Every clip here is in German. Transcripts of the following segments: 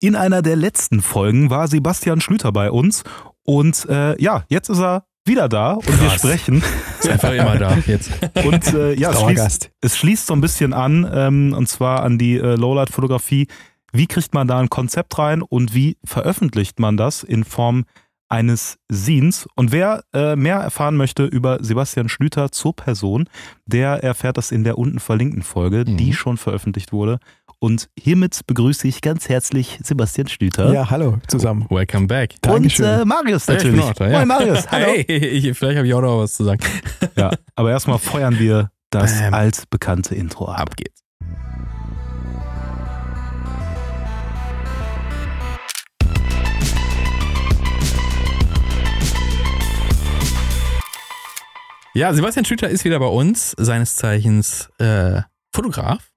In einer der letzten Folgen war Sebastian Schlüter bei uns und äh, ja, jetzt ist er wieder da und Krass. wir sprechen. Ist einfach immer da jetzt. Und äh, ja, es schließt, es schließt, so ein bisschen an ähm, und zwar an die äh, Lowlight-Fotografie. Wie kriegt man da ein Konzept rein und wie veröffentlicht man das in Form eines Scenes. Und wer äh, mehr erfahren möchte über Sebastian Schlüter zur Person, der erfährt das in der unten verlinkten Folge, mhm. die schon veröffentlicht wurde. Und hiermit begrüße ich ganz herzlich Sebastian Schlüter. Ja, hallo zusammen. Welcome back. Dankeschön. Und äh, Marius natürlich. Ja, da, ja. Moin Marius. Hallo. Hey, ich, vielleicht habe ich auch noch was zu sagen. Ja, aber erstmal feuern wir das ähm, altbekannte Intro ab. Ab geht's. Ja, Sebastian Schlüter ist wieder bei uns, seines Zeichens äh, Fotograf.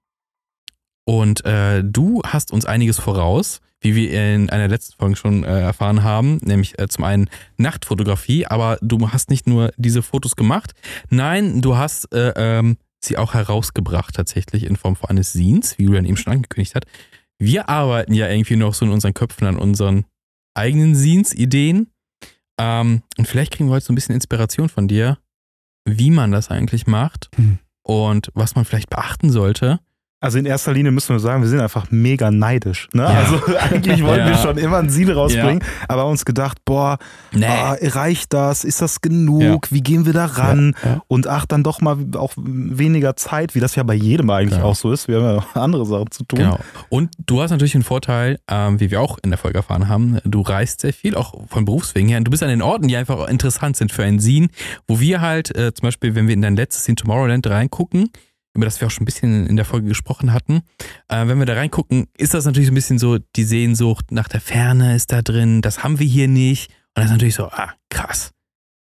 Und äh, du hast uns einiges voraus, wie wir in einer letzten Folge schon äh, erfahren haben, nämlich äh, zum einen Nachtfotografie, aber du hast nicht nur diese Fotos gemacht, nein, du hast äh, ähm, sie auch herausgebracht tatsächlich in Form von eines Scenes, wie Julian eben schon angekündigt hat. Wir arbeiten ja irgendwie noch so in unseren Köpfen an unseren eigenen Scenes, Ideen. Ähm, und vielleicht kriegen wir heute so ein bisschen Inspiration von dir, wie man das eigentlich macht hm. und was man vielleicht beachten sollte. Also in erster Linie müssen wir sagen, wir sind einfach mega neidisch. Ne? Ja. Also eigentlich wollten ja. wir schon immer ein Siel rausbringen, ja. aber uns gedacht, boah, nee. oh, reicht das? Ist das genug? Wie gehen wir da ran? Und ach, dann doch mal auch weniger Zeit, wie das ja bei jedem eigentlich genau. auch so ist. Wir haben ja noch andere Sachen zu tun. Genau. Und du hast natürlich einen Vorteil, ähm, wie wir auch in der Folge erfahren haben, du reist sehr viel, auch von Berufswegen her. Und du bist an den Orten, die einfach interessant sind für ein Scene, wo wir halt äh, zum Beispiel, wenn wir in dein letztes Scene Tomorrowland reingucken, über das wir auch schon ein bisschen in der Folge gesprochen hatten. Äh, wenn wir da reingucken, ist das natürlich so ein bisschen so, die Sehnsucht nach der Ferne ist da drin, das haben wir hier nicht. Und das ist natürlich so, ah, krass.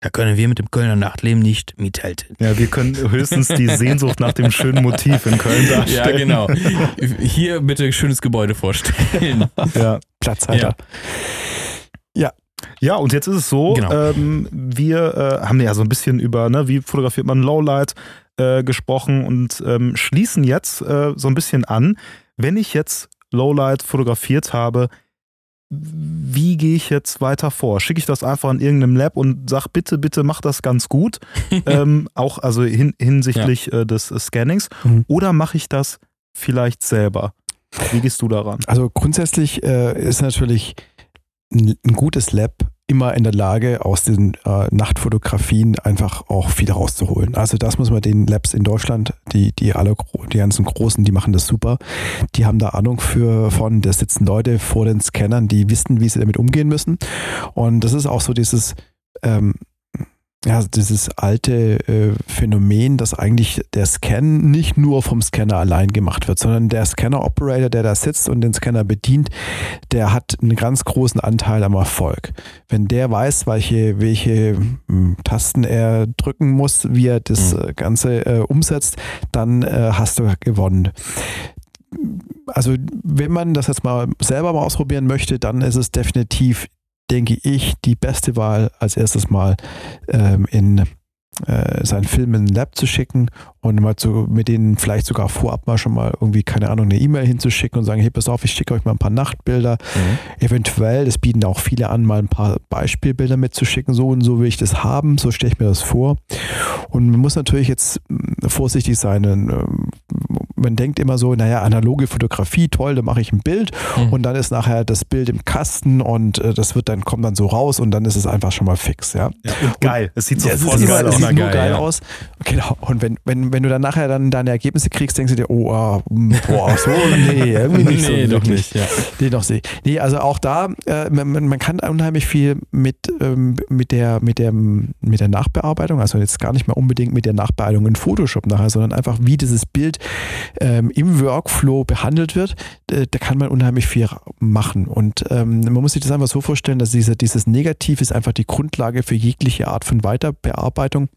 Da können wir mit dem Kölner Nachtleben nicht mithalten. Ja, wir können höchstens die Sehnsucht nach dem schönen Motiv in Köln darstellen. Ja, genau. Hier bitte schönes Gebäude vorstellen. Ja, Platzhalter. Ja. ja. Ja, und jetzt ist es so, genau. ähm, wir äh, haben ja so ein bisschen über, ne, wie fotografiert man Lowlight, äh, gesprochen und ähm, schließen jetzt äh, so ein bisschen an. Wenn ich jetzt Lowlight fotografiert habe, wie gehe ich jetzt weiter vor? Schicke ich das einfach in irgendeinem Lab und sag bitte, bitte mach das ganz gut, ähm, auch also hin, hinsichtlich ja. äh, des Scannings, mhm. oder mache ich das vielleicht selber? Wie gehst du daran? Also grundsätzlich äh, ist natürlich ein, gutes Lab immer in der Lage, aus den äh, Nachtfotografien einfach auch viel rauszuholen. Also das muss man den Labs in Deutschland, die, die alle, die ganzen Großen, die machen das super. Die haben da Ahnung für von, da sitzen Leute vor den Scannern, die wissen, wie sie damit umgehen müssen. Und das ist auch so dieses, ähm, ja, dieses alte äh, Phänomen, dass eigentlich der Scan nicht nur vom Scanner allein gemacht wird, sondern der Scanner-Operator, der da sitzt und den Scanner bedient, der hat einen ganz großen Anteil am Erfolg. Wenn der weiß, welche, welche hm, Tasten er drücken muss, wie er das mhm. Ganze äh, umsetzt, dann äh, hast du gewonnen also wenn man das jetzt mal selber mal ausprobieren möchte, dann ist es definitiv denke ich, die beste Wahl als erstes mal ähm, in äh, seinen Film in ein Lab zu schicken und mal zu, mit denen vielleicht sogar vorab mal schon mal irgendwie, keine Ahnung, eine E-Mail hinzuschicken und sagen, hey, pass auf, ich schicke euch mal ein paar Nachtbilder. Mhm. Eventuell, das bieten auch viele an, mal ein paar Beispielbilder mitzuschicken. So und so will ich das haben, so stelle ich mir das vor. Und man muss natürlich jetzt hm, vorsichtig sein. Man denkt immer so, naja, analoge Fotografie, toll, da mache ich ein Bild mhm. und dann ist nachher das Bild im Kasten und äh, das wird dann, kommt dann so raus und dann ist es einfach schon mal fix. Ja, ja und geil. Es sieht so ja, geil aus. Es sieht nur geil, geil ja. aus. Genau. Und wenn, wenn, wenn du dann nachher dann deine Ergebnisse kriegst, denkst du dir, oh, ah, boah, so, nee, irgendwie nicht nee, so. Doch nicht, ja. Nee, doch nicht. Nee, also auch da, äh, man, man kann unheimlich viel mit, ähm, mit, der, mit, der, mit der Nachbearbeitung, also jetzt gar nicht mehr unbedingt mit der Nachbearbeitung in Photoshop nachher, sondern einfach wie dieses Bild ähm, im Workflow behandelt wird, äh, da kann man unheimlich viel machen. Und ähm, man muss sich das einfach so vorstellen, dass diese, dieses Negativ ist einfach die Grundlage für jegliche Art von Weiterbearbeitung.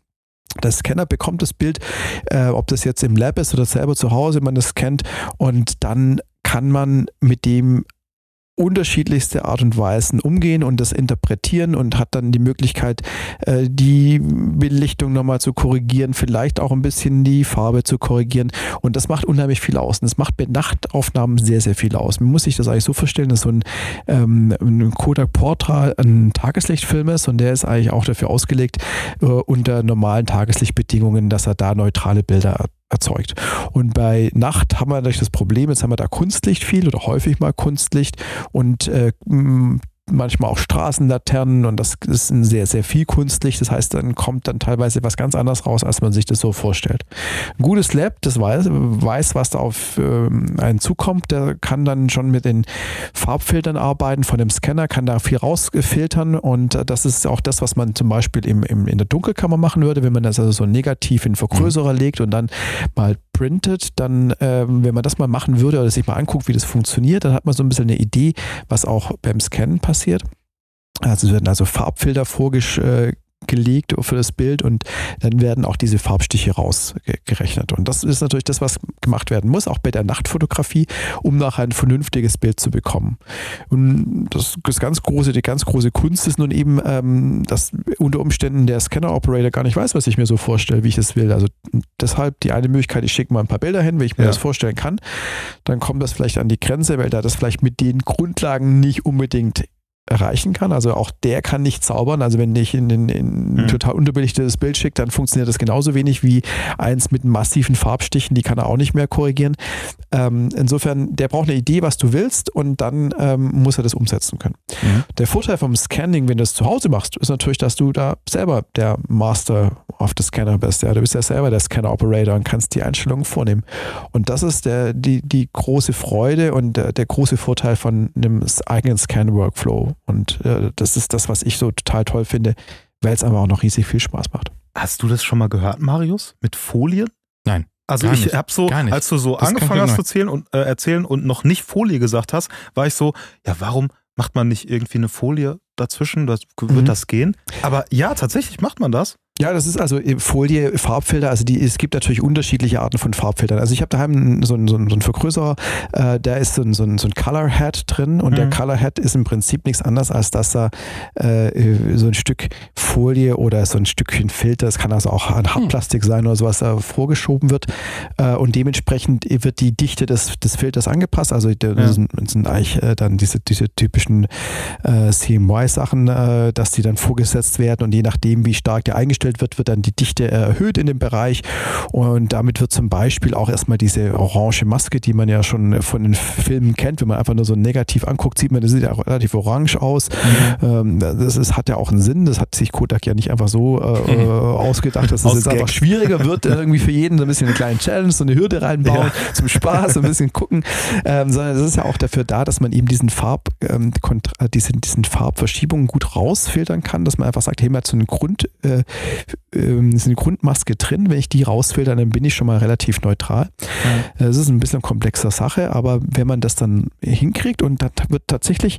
Der Scanner bekommt das Bild, äh, ob das jetzt im Lab ist oder selber zu Hause, man das scannt und dann kann man mit dem unterschiedlichste Art und Weisen umgehen und das interpretieren und hat dann die Möglichkeit, äh, die Belichtung nochmal zu korrigieren, vielleicht auch ein bisschen die Farbe zu korrigieren. Und das macht unheimlich viel aus. Und das macht bei Nachtaufnahmen sehr, sehr viel aus. Man muss sich das eigentlich so vorstellen, dass so ein, ähm, ein Kodak Portra ein Tageslichtfilm ist und der ist eigentlich auch dafür ausgelegt, äh, unter normalen Tageslichtbedingungen, dass er da neutrale Bilder erzeugt. Und bei Nacht haben wir natürlich das Problem, jetzt haben wir da Kunstlicht viel oder häufig mal Kunstlicht und äh, manchmal auch Straßenlaternen und das ist sehr, sehr viel Kunstlicht. Das heißt, dann kommt dann teilweise was ganz anderes raus, als man sich das so vorstellt. Ein gutes Lab, das weiß, weiß was da auf ähm, einen zukommt, der kann dann schon mit den Farbfiltern arbeiten von dem Scanner, kann da viel rausfiltern und äh, das ist auch das, was man zum Beispiel im, im, in der Dunkelkammer machen würde, wenn man das also so negativ in Vergrößerer mhm. legt und dann mal printet, dann, ähm, wenn man das mal machen würde oder sich mal anguckt, wie das funktioniert, dann hat man so ein bisschen eine Idee, was auch beim Scannen passiert. Also es werden also Farbfilter vorgeschlagen gelegt für das Bild und dann werden auch diese Farbstiche rausgerechnet. Und das ist natürlich das, was gemacht werden muss, auch bei der Nachtfotografie, um nachher ein vernünftiges Bild zu bekommen. Und das, das ganz große, die ganz große Kunst ist nun eben, ähm, dass unter Umständen der Scanner-Operator gar nicht weiß, was ich mir so vorstelle, wie ich es will. Also deshalb die eine Möglichkeit, ich schicke mal ein paar Bilder hin, wie ich mir ja. das vorstellen kann. Dann kommt das vielleicht an die Grenze, weil da das vielleicht mit den Grundlagen nicht unbedingt erreichen kann. Also auch der kann nicht zaubern. Also wenn ich in, in, in ein mhm. total unterbelichtetes Bild schicke, dann funktioniert das genauso wenig wie eins mit massiven Farbstichen, die kann er auch nicht mehr korrigieren. Ähm, insofern, der braucht eine Idee, was du willst und dann ähm, muss er das umsetzen können. Mhm. Der Vorteil vom Scanning, wenn du es zu Hause machst, ist natürlich, dass du da selber der Master of the Scanner bist. Ja, du bist ja selber der Scanner-Operator und kannst die Einstellungen vornehmen. Und das ist der, die, die große Freude und der, der große Vorteil von einem eigenen Scan-Workflow. Und äh, das ist das, was ich so total toll finde, weil es aber auch noch riesig viel Spaß macht. Hast du das schon mal gehört, Marius? Mit Folien? Nein. Also ich habe so, als du so das angefangen hast zu erzählen und, äh, erzählen und noch nicht Folie gesagt hast, war ich so, ja, warum macht man nicht irgendwie eine Folie dazwischen? Das, wird mhm. das gehen? Aber ja, tatsächlich macht man das. Ja, das ist also Folie, Farbfilter. Also die, es gibt natürlich unterschiedliche Arten von Farbfiltern. Also ich habe daheim so einen, so einen, so einen Vergrößerer, äh, da ist so ein, so ein, so ein Color Head drin und mhm. der Color Head ist im Prinzip nichts anderes, als dass da äh, so ein Stück Folie oder so ein Stückchen Filter, es kann also auch ein Hartplastik sein oder sowas, da vorgeschoben wird äh, und dementsprechend wird die Dichte des, des Filters angepasst. Also das, ja. sind, das sind eigentlich äh, dann diese, diese typischen äh, CMY-Sachen, äh, dass die dann vorgesetzt werden und je nachdem, wie stark der eingestellt eingestellt wird, wird dann die Dichte erhöht in dem Bereich und damit wird zum Beispiel auch erstmal diese orange Maske, die man ja schon von den Filmen kennt, wenn man einfach nur so negativ anguckt, sieht man, das sieht ja auch relativ orange aus. Mhm. Das ist, hat ja auch einen Sinn, das hat sich Kodak ja nicht einfach so äh, ausgedacht, dass es jetzt einfach schwieriger wird, irgendwie für jeden so ein bisschen eine kleine Challenge, so eine Hürde reinbauen, ja. zum Spaß, ein bisschen gucken, ähm, sondern es ist ja auch dafür da, dass man eben diesen Farb, ähm, diesen, diesen Farbverschiebungen gut rausfiltern kann, dass man einfach sagt, hey, hat so einen Grund, äh, ähm, ist eine Grundmaske drin. Wenn ich die rausfilter, dann bin ich schon mal relativ neutral. Ja. Das ist ein bisschen eine komplexe Sache, aber wenn man das dann hinkriegt und dann wird tatsächlich,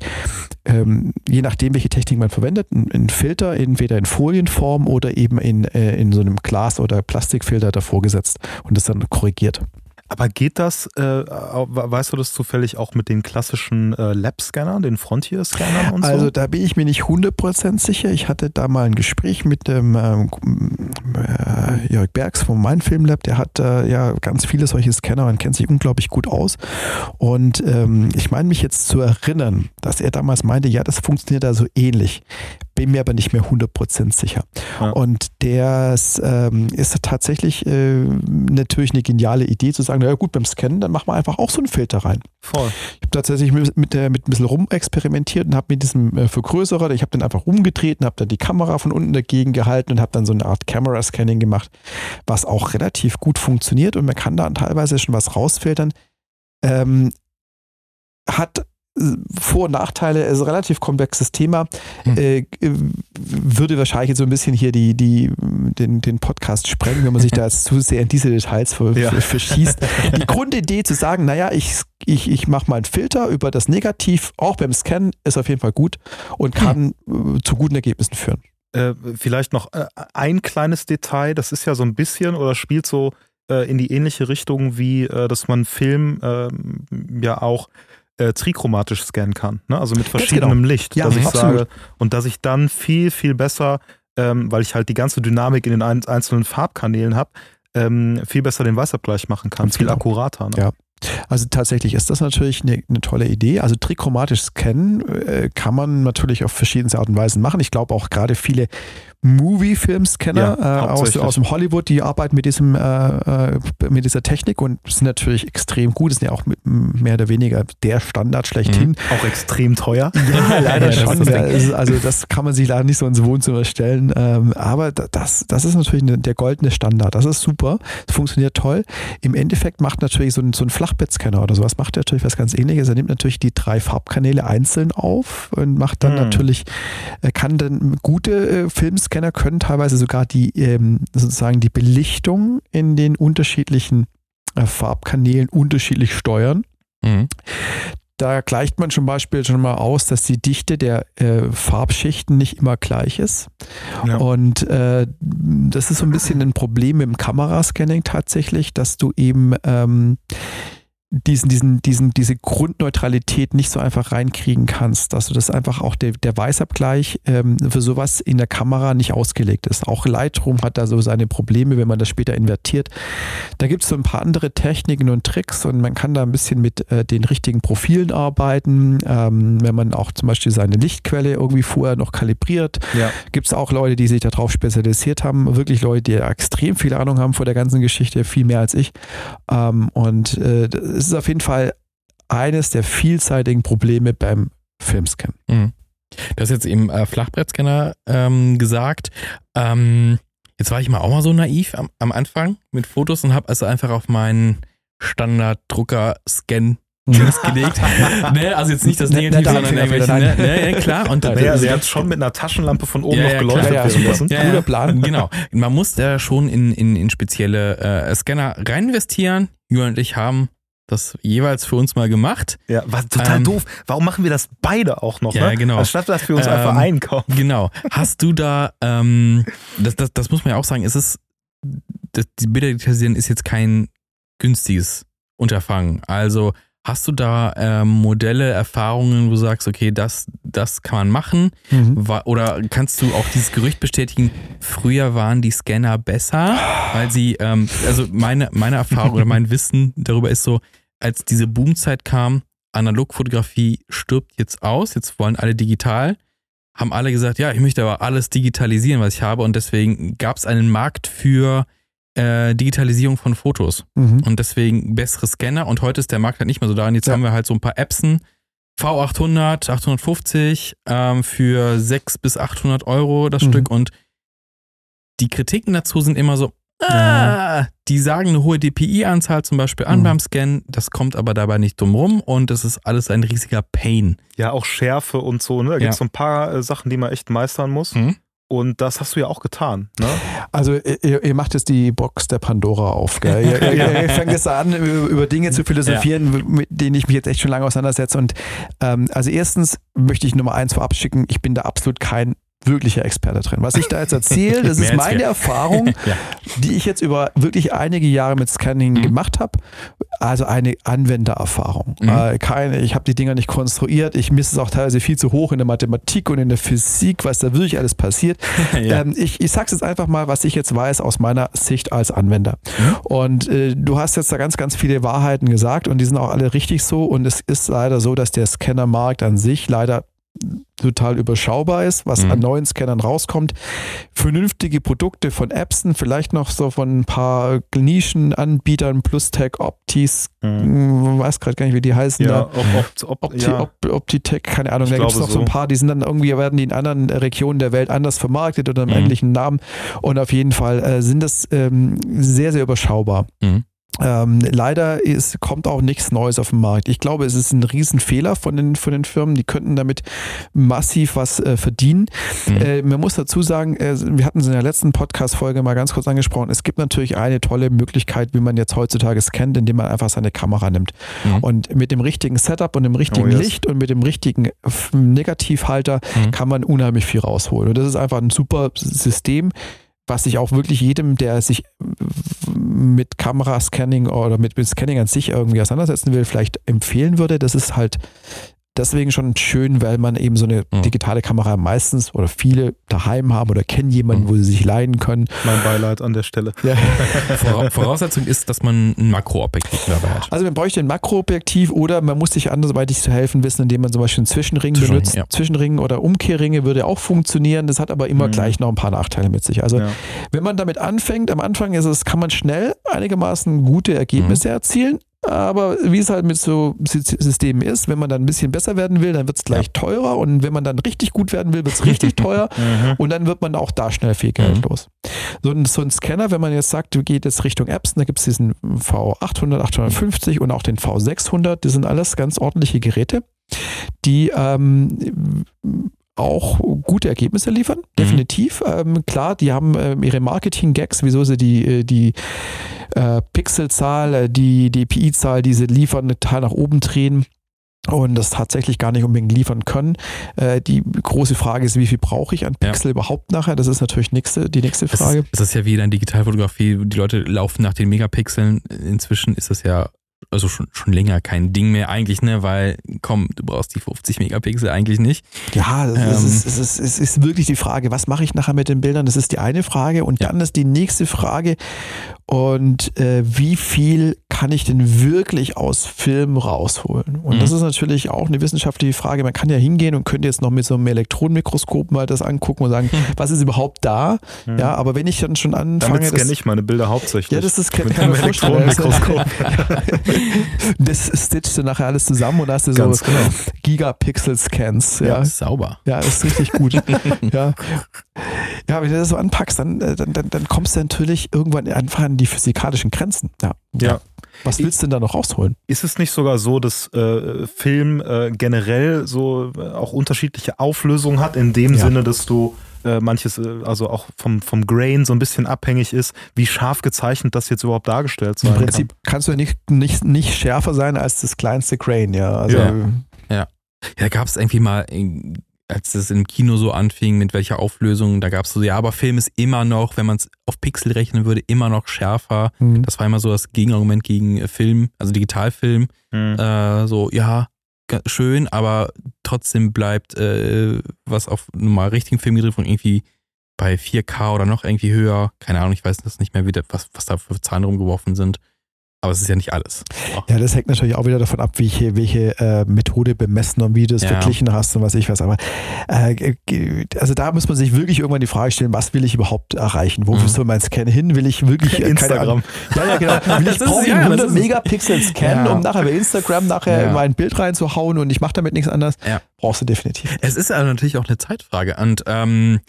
ähm, je nachdem, welche Technik man verwendet, ein, ein, Filter entweder in Folienform oder eben in, äh, in so einem Glas- oder Plastikfilter davor gesetzt und das dann korrigiert. Aber geht das, äh, weißt du das zufällig auch mit den klassischen äh, Lab-Scannern, den Frontier-Scannern und so? Also da bin ich mir nicht 100% sicher. Ich hatte da mal ein Gespräch mit dem ähm, äh, Jörg Bergs vom Mein Film Lab. Der hat äh, ja ganz viele solche Scanner und kennt sich unglaublich gut aus. Und ähm, ich meine mich jetzt zu erinnern, dass er damals meinte, ja, das funktioniert da so ähnlich bin mir aber nicht mehr 100% sicher. Ja. Und der ähm, ist tatsächlich äh, natürlich eine geniale Idee zu sagen, naja gut, beim Scannen, dann machen wir einfach auch so einen Filter rein. Voll. Ich habe tatsächlich mit, mit, mit ein bisschen rumexperimentiert und habe mit diesem äh, Vergrößerer, ich habe den einfach umgedreht und habe dann die Kamera von unten dagegen gehalten und habe dann so eine Art Camera-Scanning gemacht, was auch relativ gut funktioniert und man kann da teilweise schon was rausfiltern. Ähm, hat vor- und Nachteile, ist ein relativ komplexes Thema. Hm. Äh, würde wahrscheinlich jetzt so ein bisschen hier die, die, den, den Podcast sprengen, wenn man sich da jetzt zu sehr in diese Details ver, ja. verschießt. Die Grundidee zu sagen, naja, ich, ich, ich mache mal einen Filter über das Negativ, auch beim Scannen, ist auf jeden Fall gut und kann hm. zu guten Ergebnissen führen. Äh, vielleicht noch äh, ein kleines Detail, das ist ja so ein bisschen oder spielt so äh, in die ähnliche Richtung wie, äh, dass man Film ähm, ja auch äh, trichromatisch scannen kann, ne? also mit verschiedenem genau. Licht. Ja, dass ich absolut. sage, und dass ich dann viel, viel besser, ähm, weil ich halt die ganze Dynamik in den einzelnen Farbkanälen habe, ähm, viel besser den Weißabgleich machen kann, Ganz viel genau. akkurater. Ne? Ja. Also tatsächlich ist das natürlich eine, eine tolle Idee. Also trichromatisch scannen äh, kann man natürlich auf verschiedenste Art und Weisen machen. Ich glaube auch gerade viele Movie-Filmscanner ja, äh, aus, aus dem Hollywood, die arbeiten mit diesem äh, äh, mit dieser Technik und sind natürlich extrem gut. Das sind ja auch mehr oder weniger der Standard schlechthin. Mhm. Auch extrem teuer. Ja, leider schon. Das also das kann man sich leider nicht so ins Wohnzimmer stellen. Ähm, aber das, das ist natürlich der goldene Standard. Das ist super. Das funktioniert toll. Im Endeffekt macht natürlich so ein, so ein Flachbettscanner oder sowas macht natürlich was ganz ähnliches. Er nimmt natürlich die drei Farbkanäle einzeln auf und macht dann mhm. natürlich, kann dann gute Filmscanner Scanner können teilweise sogar die ähm, sozusagen die Belichtung in den unterschiedlichen äh, Farbkanälen unterschiedlich steuern. Mhm. Da gleicht man zum Beispiel schon mal aus, dass die Dichte der äh, Farbschichten nicht immer gleich ist. Ja. Und äh, das ist so ein bisschen ein Problem im Kamerascanning tatsächlich, dass du eben ähm, diesen, diesen, diesen, diese Grundneutralität nicht so einfach reinkriegen kannst, dass du das einfach auch der, der Weißabgleich ähm, für sowas in der Kamera nicht ausgelegt ist. Auch Lightroom hat da so seine Probleme, wenn man das später invertiert. Da gibt es so ein paar andere Techniken und Tricks und man kann da ein bisschen mit äh, den richtigen Profilen arbeiten. Ähm, wenn man auch zum Beispiel seine Lichtquelle irgendwie vorher noch kalibriert, ja. gibt es auch Leute, die sich darauf spezialisiert haben. Wirklich Leute, die extrem viel Ahnung haben vor der ganzen Geschichte, viel mehr als ich. Ähm, und äh, es ist auf jeden Fall eines der vielseitigen Probleme beim Filmscan. Mhm. Du hast jetzt eben äh, Flachbrettscanner ähm, gesagt. Ähm, jetzt war ich mal auch mal so naiv am, am Anfang mit Fotos und habe also einfach auf meinen Standard-Drucker-Scan gelegt. ne, also jetzt nicht das Negative, sondern irgendwelche, ne, ne, klar. Und naja, also er hat schon mit einer Taschenlampe von oben ja, noch geleuchtet ja, ja, lassen. Ja, Guter Plan. Genau. Man muss da schon in, in, in spezielle äh, Scanner rein investieren. Julian und ich haben das jeweils für uns mal gemacht. Ja, war total ähm, doof. Warum machen wir das beide auch noch? Ja, ne? genau. Anstatt dass wir uns ähm, einfach einkaufen. Genau. Hast du da, ähm, das, das, das muss man ja auch sagen, ist es, das, die Bilder ist jetzt kein günstiges Unterfangen. Also hast du da ähm, Modelle, Erfahrungen, wo du sagst, okay, das, das kann man machen? Mhm. Oder kannst du auch dieses Gerücht bestätigen, früher waren die Scanner besser, weil sie, ähm, also meine, meine Erfahrung oder mein Wissen darüber ist so, als diese Boomzeit kam, Analogfotografie stirbt jetzt aus, jetzt wollen alle digital, haben alle gesagt, ja, ich möchte aber alles digitalisieren, was ich habe und deswegen gab es einen Markt für äh, Digitalisierung von Fotos mhm. und deswegen bessere Scanner und heute ist der Markt halt nicht mehr so da und jetzt ja. haben wir halt so ein paar Appsen, V800, 850 ähm, für 600 bis 800 Euro das mhm. Stück und die Kritiken dazu sind immer so, Ah, die sagen eine hohe DPI-Anzahl zum Beispiel an mhm. beim Scan, das kommt aber dabei nicht drum rum und es ist alles ein riesiger Pain. Ja, auch Schärfe und so, ne? Da gibt es so ein paar äh, Sachen, die man echt meistern muss. Mhm. Und das hast du ja auch getan. Ne? Also ihr, ihr, macht jetzt die Box der Pandora auf. Gell? Ihr, ihr, ihr fängt jetzt an, über, über Dinge zu philosophieren, ja. mit denen ich mich jetzt echt schon lange auseinandersetze. Und ähm, also erstens möchte ich Nummer eins vorab schicken, ich bin da absolut kein wirklicher Experte drin. Was ich da jetzt erzähle, das ist meine Erfahrung, ja. die ich jetzt über wirklich einige Jahre mit Scanning mhm. gemacht habe. Also eine Anwendererfahrung. Mhm. Äh, keine, ich habe die Dinger nicht konstruiert. Ich misse es auch teilweise viel zu hoch in der Mathematik und in der Physik, was da wirklich alles passiert. ja. ähm, ich ich sage es jetzt einfach mal, was ich jetzt weiß aus meiner Sicht als Anwender. Mhm. Und äh, du hast jetzt da ganz, ganz viele Wahrheiten gesagt und die sind auch alle richtig so. Und es ist leider so, dass der Scannermarkt an sich leider total überschaubar ist, was mhm. an neuen Scannern rauskommt. Vernünftige Produkte von Epson, vielleicht noch so von ein paar Nischenanbietern, Plustech, Optis, mhm. weiß gerade gar nicht, wie die heißen. Ja, da. Opt, Opt, Opti, ja. Optitech, keine Ahnung, ich da gibt es noch so. so ein paar, die sind dann irgendwie, werden die in anderen Regionen der Welt anders vermarktet oder einem mhm. ähnlichen Namen. Und auf jeden Fall äh, sind das ähm, sehr, sehr überschaubar. Mhm. Ähm, leider ist, kommt auch nichts Neues auf den Markt. Ich glaube, es ist ein Riesenfehler von den, von den Firmen. Die könnten damit massiv was äh, verdienen. Mhm. Äh, man muss dazu sagen, äh, wir hatten es in der letzten Podcast-Folge mal ganz kurz angesprochen. Es gibt natürlich eine tolle Möglichkeit, wie man jetzt heutzutage scannt, indem man einfach seine Kamera nimmt. Mhm. Und mit dem richtigen Setup und dem richtigen oh, yes. Licht und mit dem richtigen Negativhalter mhm. kann man unheimlich viel rausholen. Und das ist einfach ein super System was ich auch wirklich jedem, der sich mit Kamerascanning oder mit, mit Scanning an sich irgendwie auseinandersetzen will, vielleicht empfehlen würde. Das ist halt deswegen schon schön, weil man eben so eine mhm. digitale Kamera meistens oder viele daheim haben oder kennen jemanden, mhm. wo sie sich leihen können. Mein Beileid an der Stelle. Ja. Voraussetzung ist, dass man ein Makroobjektiv dabei hat. Also man bräuchte ein Makroobjektiv oder man muss sich andersweitig zu helfen wissen, indem man zum Beispiel einen Zwischenring, Zwischenring benutzt. Ja. Zwischenring oder Umkehrringe würde auch funktionieren. Das hat aber immer mhm. gleich noch ein paar Nachteile mit sich. Also ja. wenn man damit anfängt, am Anfang ist es, kann man schnell einigermaßen gute Ergebnisse mhm. erzielen. Aber wie es halt mit so Systemen ist, wenn man dann ein bisschen besser werden will, dann wird es gleich ja. teurer und wenn man dann richtig gut werden will, wird es richtig teuer mhm. und dann wird man auch da schnell viel Geld mhm. los. So ein, so ein, Scanner, wenn man jetzt sagt, geht jetzt Richtung Apps, da gibt es diesen V800, 850 und auch den V600, das sind alles ganz ordentliche Geräte, die ähm, auch gute Ergebnisse liefern, mhm. definitiv. Ähm, klar, die haben äh, ihre Marketing-Gags, wieso sie die, äh, die äh, Pixelzahl, äh, die DPI-Zahl, die sie liefern, total nach oben drehen und das tatsächlich gar nicht unbedingt liefern können. Äh, die große Frage ist, wie viel brauche ich an Pixel ja. überhaupt nachher? Das ist natürlich nächste, die nächste Frage. Es ist, es ist ja wie in der Digitalfotografie, die Leute laufen nach den Megapixeln. Inzwischen ist das ja also schon, schon länger kein Ding mehr eigentlich, ne, weil komm, du brauchst die 50 Megapixel eigentlich nicht. Ja, es, ähm, ist, es, ist, es ist wirklich die Frage, was mache ich nachher mit den Bildern? Das ist die eine Frage und ja. dann ist die nächste Frage und äh, wie viel kann ich denn wirklich aus Film rausholen? Und mhm. das ist natürlich auch eine wissenschaftliche Frage. Man kann ja hingehen und könnte jetzt noch mit so einem Elektronenmikroskop mal das angucken und sagen, was ist überhaupt da? Mhm. Ja, aber wenn ich dann schon anfange. Damit scanne ich meine Bilder hauptsächlich. Ja, das ist mit einem Elektronenmikroskop. das stitcht du nachher alles zusammen und hast du so genau. Gigapixel-Scans. Ja. ja, sauber. Ja, ist richtig gut. ja. ja, wenn du das so anpackst, dann, äh, dann, dann, dann kommst du natürlich irgendwann einfach an die physikalischen Grenzen. Ja. ja. Was willst du denn da noch rausholen? Ist es nicht sogar so, dass äh, Film äh, generell so äh, auch unterschiedliche Auflösungen hat, in dem ja. Sinne, dass du äh, manches, äh, also auch vom, vom Grain so ein bisschen abhängig ist, wie scharf gezeichnet das jetzt überhaupt dargestellt sein Im Prinzip kann. kannst du nicht, nicht, nicht schärfer sein als das kleinste Grain, ja. Also, ja. ja. Ja, gab es irgendwie mal als das im Kino so anfing, mit welcher Auflösung, da gab es so, ja, aber Film ist immer noch, wenn man es auf Pixel rechnen würde, immer noch schärfer. Mhm. Das war immer so das Gegenargument gegen äh, Film, also Digitalfilm. Mhm. Äh, so, ja, schön, aber trotzdem bleibt äh, was auf normal richtigen Film gedreht von irgendwie bei 4K oder noch irgendwie höher. Keine Ahnung, ich weiß das nicht mehr, was, was da für Zahlen rumgeworfen sind. Aber es ist ja nicht alles. Ja, das hängt natürlich auch wieder davon ab, welche, welche äh, Methode bemessen und wie du es ja. verglichen hast und was ich weiß. Aber äh, also da muss man sich wirklich irgendwann die Frage stellen, was will ich überhaupt erreichen? Wofür mhm. soll mein Scan hin? Will ich wirklich äh, Instagram? ja, ja, genau. Will ich brauche ja, 100 Megapixel Scan, ja. um nachher bei Instagram nachher ja. mein Bild reinzuhauen und ich mache damit nichts anderes? Ja. Brauchst du definitiv. Es ist aber natürlich auch eine Zeitfrage. Und ähm,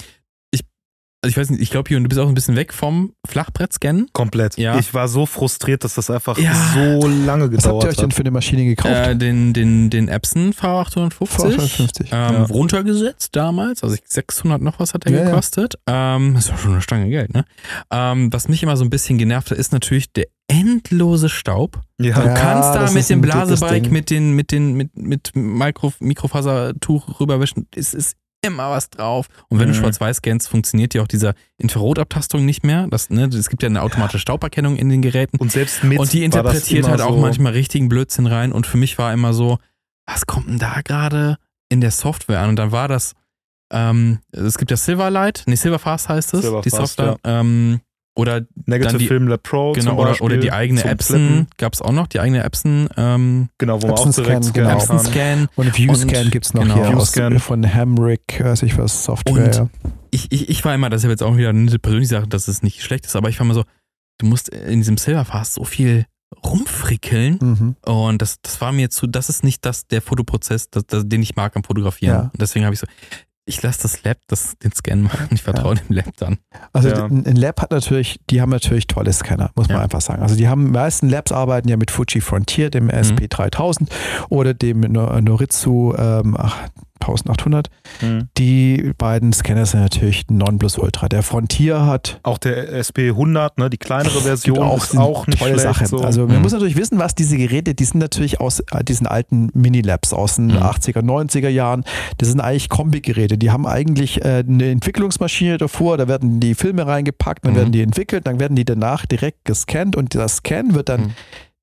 also ich weiß nicht, ich glaube, hier, du bist auch ein bisschen weg vom Flachbrett-Scannen. Komplett. Ja. Ich war so frustriert, dass das einfach ja. so lange gedauert hat. Was habt ihr euch denn für eine Maschine gekauft? Äh, den, den, den Epson V850. V850. Ähm, ja. Runtergesetzt damals. Also 600 noch was hat der ja, gekostet. Ähm, das war schon eine Stange Geld, ne? Ähm, was mich immer so ein bisschen genervt hat, ist natürlich der endlose Staub. Ja. Du kannst da mit dem Blasebike, mit den, mit den, mit, mit Mikro, Mikrofasertuch rüberwischen. Es ist immer was drauf. Und wenn mhm. du schwarz-weiß scannst, funktioniert ja auch dieser Infrarotabtastung nicht mehr. Das, ne, es gibt ja eine automatische Stauberkennung in den Geräten. Und selbst mit. Und die interpretiert halt auch so manchmal richtigen Blödsinn rein. Und für mich war immer so, was kommt denn da gerade in der Software an? Und dann war das, ähm, es gibt ja Silverlight, nee, Silverfast heißt es, Silverfast, die Software. Ja. Ähm, oder Negative die, Film Lab Pro genau, oder, oder, die eigene Epson gab es auch noch, die eigene Epson. Ähm, genau, wo man auch direkt Scan, genau. Epson Scan. Und ViewScan gibt es noch genau. hier aus, von Hamrick, weiß ich was, Software. Und ich, ich, ich war immer, das ist jetzt auch wieder eine persönliche Sache, dass es nicht schlecht ist, aber ich war immer so, du musst in diesem Silverfast so viel rumfrickeln mhm. und das, das war mir zu, das ist nicht das, der Fotoprozess, das, das, den ich mag am Fotografieren. Ja. deswegen habe ich so, ich lasse das Lab das, den Scan machen. Ich vertraue ja. dem Lab dann. Also ja. ein Lab hat natürlich, die haben natürlich tolle Scanner, muss man ja. einfach sagen. Also die haben, die meisten Labs arbeiten ja mit Fuji Frontier, dem mhm. SP3000 oder dem Noritsu, ähm, ach, 1800. Mhm. Die beiden Scanner sind natürlich Nonplusultra. Der Frontier hat. Auch der SP100, ne, die kleinere Version, auch, ist auch nicht tolle schlecht, Sache. So. Also, man mhm. muss natürlich wissen, was diese Geräte, die sind natürlich aus äh, diesen alten Minilabs aus den mhm. 80er, 90er Jahren. Das sind eigentlich Kombi-Geräte. Die haben eigentlich äh, eine Entwicklungsmaschine davor, da werden die Filme reingepackt, dann mhm. werden die entwickelt, dann werden die danach direkt gescannt und das Scan wird dann mhm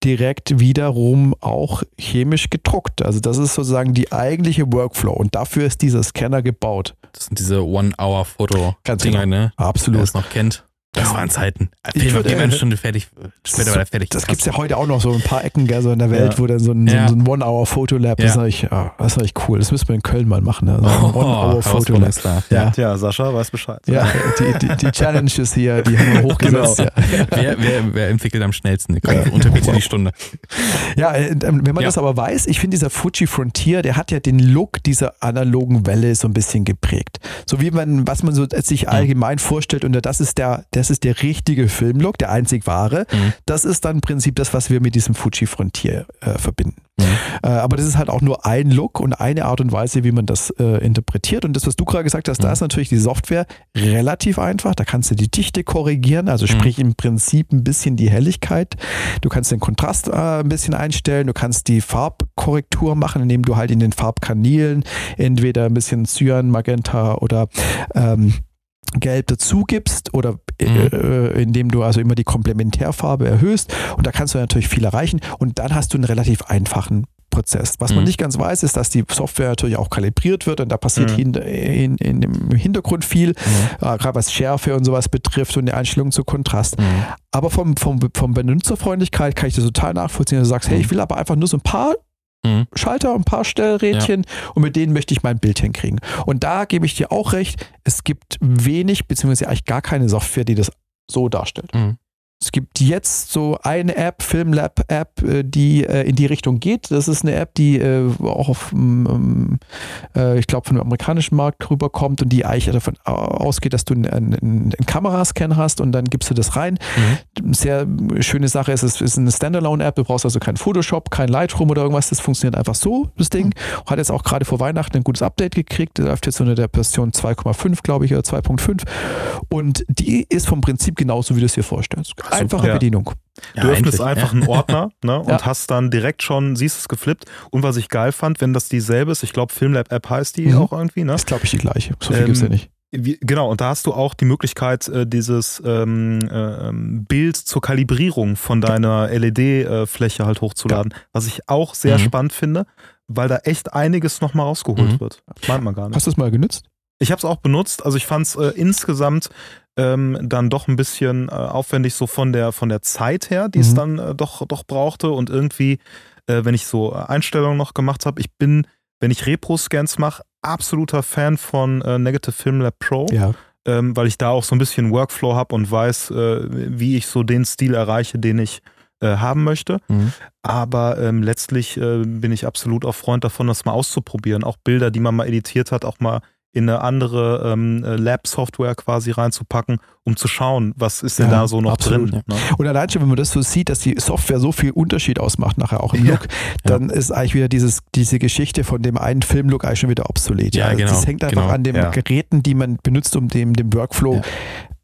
direkt wiederum auch chemisch gedruckt. Also das ist sozusagen die eigentliche Workflow und dafür ist dieser Scanner gebaut. Das sind diese One-Hour-Foto-Dinger, genau. ne? Absolut. Wer es noch kennt. Das waren Zeiten. Film war immer eine Stunde fertig, später war er fertig. Das gibt es ja heute auch noch so ein paar Ecken gell, so in der Welt, ja. wo dann so ein, ja. so ein One-Hour-Fotolab, ja. das, ist natürlich, das ist natürlich cool. Das müssen wir in Köln mal machen. Ne? So ein oh, One-Hour-Fotolab. Ja. ja, Sascha weiß Bescheid. Ja, die, die, die Challenges hier, die haben wir hochgesetzt. Genau. Wer, wer, wer, entwickelt am schnellsten? Unter bitte die Stunde. Ja, äh, ähm, wenn man das aber weiß, ich finde dieser Fuji Frontier, der hat ja den Look dieser analogen Welle so ein bisschen geprägt. So wie man, was man so sich allgemein vorstellt und das ist der, das ist der richtige Filmlook, der einzig wahre. Mhm. Das ist dann im Prinzip das, was wir mit diesem Fuji Frontier äh, verbinden. Mhm. Äh, aber das ist halt auch nur ein Look und eine Art und Weise, wie man das äh, interpretiert. Und das, was du gerade gesagt hast, mhm. da ist natürlich die Software relativ einfach. Da kannst du die Dichte korrigieren, also mhm. sprich im Prinzip ein bisschen die Helligkeit. Du kannst den Kontrast äh, ein bisschen einstellen. Du kannst die Farbkorrektur machen, indem du halt in den Farbkanälen entweder ein bisschen Cyan, Magenta oder ähm, Gelb dazu gibst oder äh, mhm. äh, indem du also immer die Komplementärfarbe erhöhst und da kannst du natürlich viel erreichen und dann hast du einen relativ einfachen Prozess. Was mhm. man nicht ganz weiß, ist, dass die Software natürlich auch kalibriert wird und da passiert mhm. in, in, in, im Hintergrund viel, mhm. äh, gerade was Schärfe und sowas betrifft und die Einstellung zu Kontrast. Mhm. Aber vom, vom, vom Benutzerfreundlichkeit kann ich das total nachvollziehen. Du sagst, hey, mhm. ich will aber einfach nur so ein paar Mhm. Schalter, ein paar Stellrädchen ja. und mit denen möchte ich mein Bild hinkriegen. Und da gebe ich dir auch recht, es gibt wenig, beziehungsweise eigentlich gar keine Software, die das so darstellt. Mhm. Es gibt jetzt so eine App, Filmlab-App, äh, die äh, in die Richtung geht. Das ist eine App, die äh, auch auf, ähm, ich glaube, von dem amerikanischen Markt rüberkommt und die eigentlich davon ausgeht, dass du einen, einen, Kamerascan hast und dann gibst du das rein. Mhm. Sehr schöne Sache ist, es ist eine Standalone-App. Du brauchst also kein Photoshop, kein Lightroom oder irgendwas. Das funktioniert einfach so, das Ding. Mhm. Hat jetzt auch gerade vor Weihnachten ein gutes Update gekriegt. Das läuft jetzt unter der Version 2,5, glaube ich, oder 2.5. Und die ist vom Prinzip genauso, wie du es dir vorstellst Einfache ja. Bedienung. Du ja, öffnest einfach einen Ordner ne, und hast dann direkt schon, siehst es geflippt. Und was ich geil fand, wenn das dieselbe ist, ich glaube Filmlab App heißt die mhm. auch irgendwie. Ne? Das glaube ich die gleiche. So viel ähm, gibt es ja nicht. Wie, genau, und da hast du auch die Möglichkeit, äh, dieses ähm, äh, Bild zur Kalibrierung von deiner LED-Fläche halt hochzuladen, ja. was ich auch sehr mhm. spannend finde, weil da echt einiges nochmal rausgeholt mhm. wird. Meint man gar nicht. Hast du es mal genutzt? Ich habe es auch benutzt. Also ich fand es äh, insgesamt ähm, dann doch ein bisschen äh, aufwendig so von der von der Zeit her, die mhm. es dann äh, doch doch brauchte und irgendwie, äh, wenn ich so Einstellungen noch gemacht habe, ich bin, wenn ich Repro-Scans mache, absoluter Fan von äh, Negative Film Lab Pro. Ja. Ähm, weil ich da auch so ein bisschen Workflow habe und weiß, äh, wie ich so den Stil erreiche, den ich äh, haben möchte. Mhm. Aber ähm, letztlich bin ich absolut auch Freund davon, das mal auszuprobieren. Auch Bilder, die man mal editiert hat, auch mal in eine andere ähm, äh, Lab-Software quasi reinzupacken, um zu schauen, was ist denn ja, da so noch absolut, drin. Ja. Ne? Und allein schon, wenn man das so sieht, dass die Software so viel Unterschied ausmacht, nachher auch im ja. Look, dann ist eigentlich wieder dieses, diese Geschichte von dem einen Filmlook eigentlich schon wieder obsolet. Ja, genau. Das hängt einfach genau. an den Geräten, die man benutzt, um dem, dem Workflow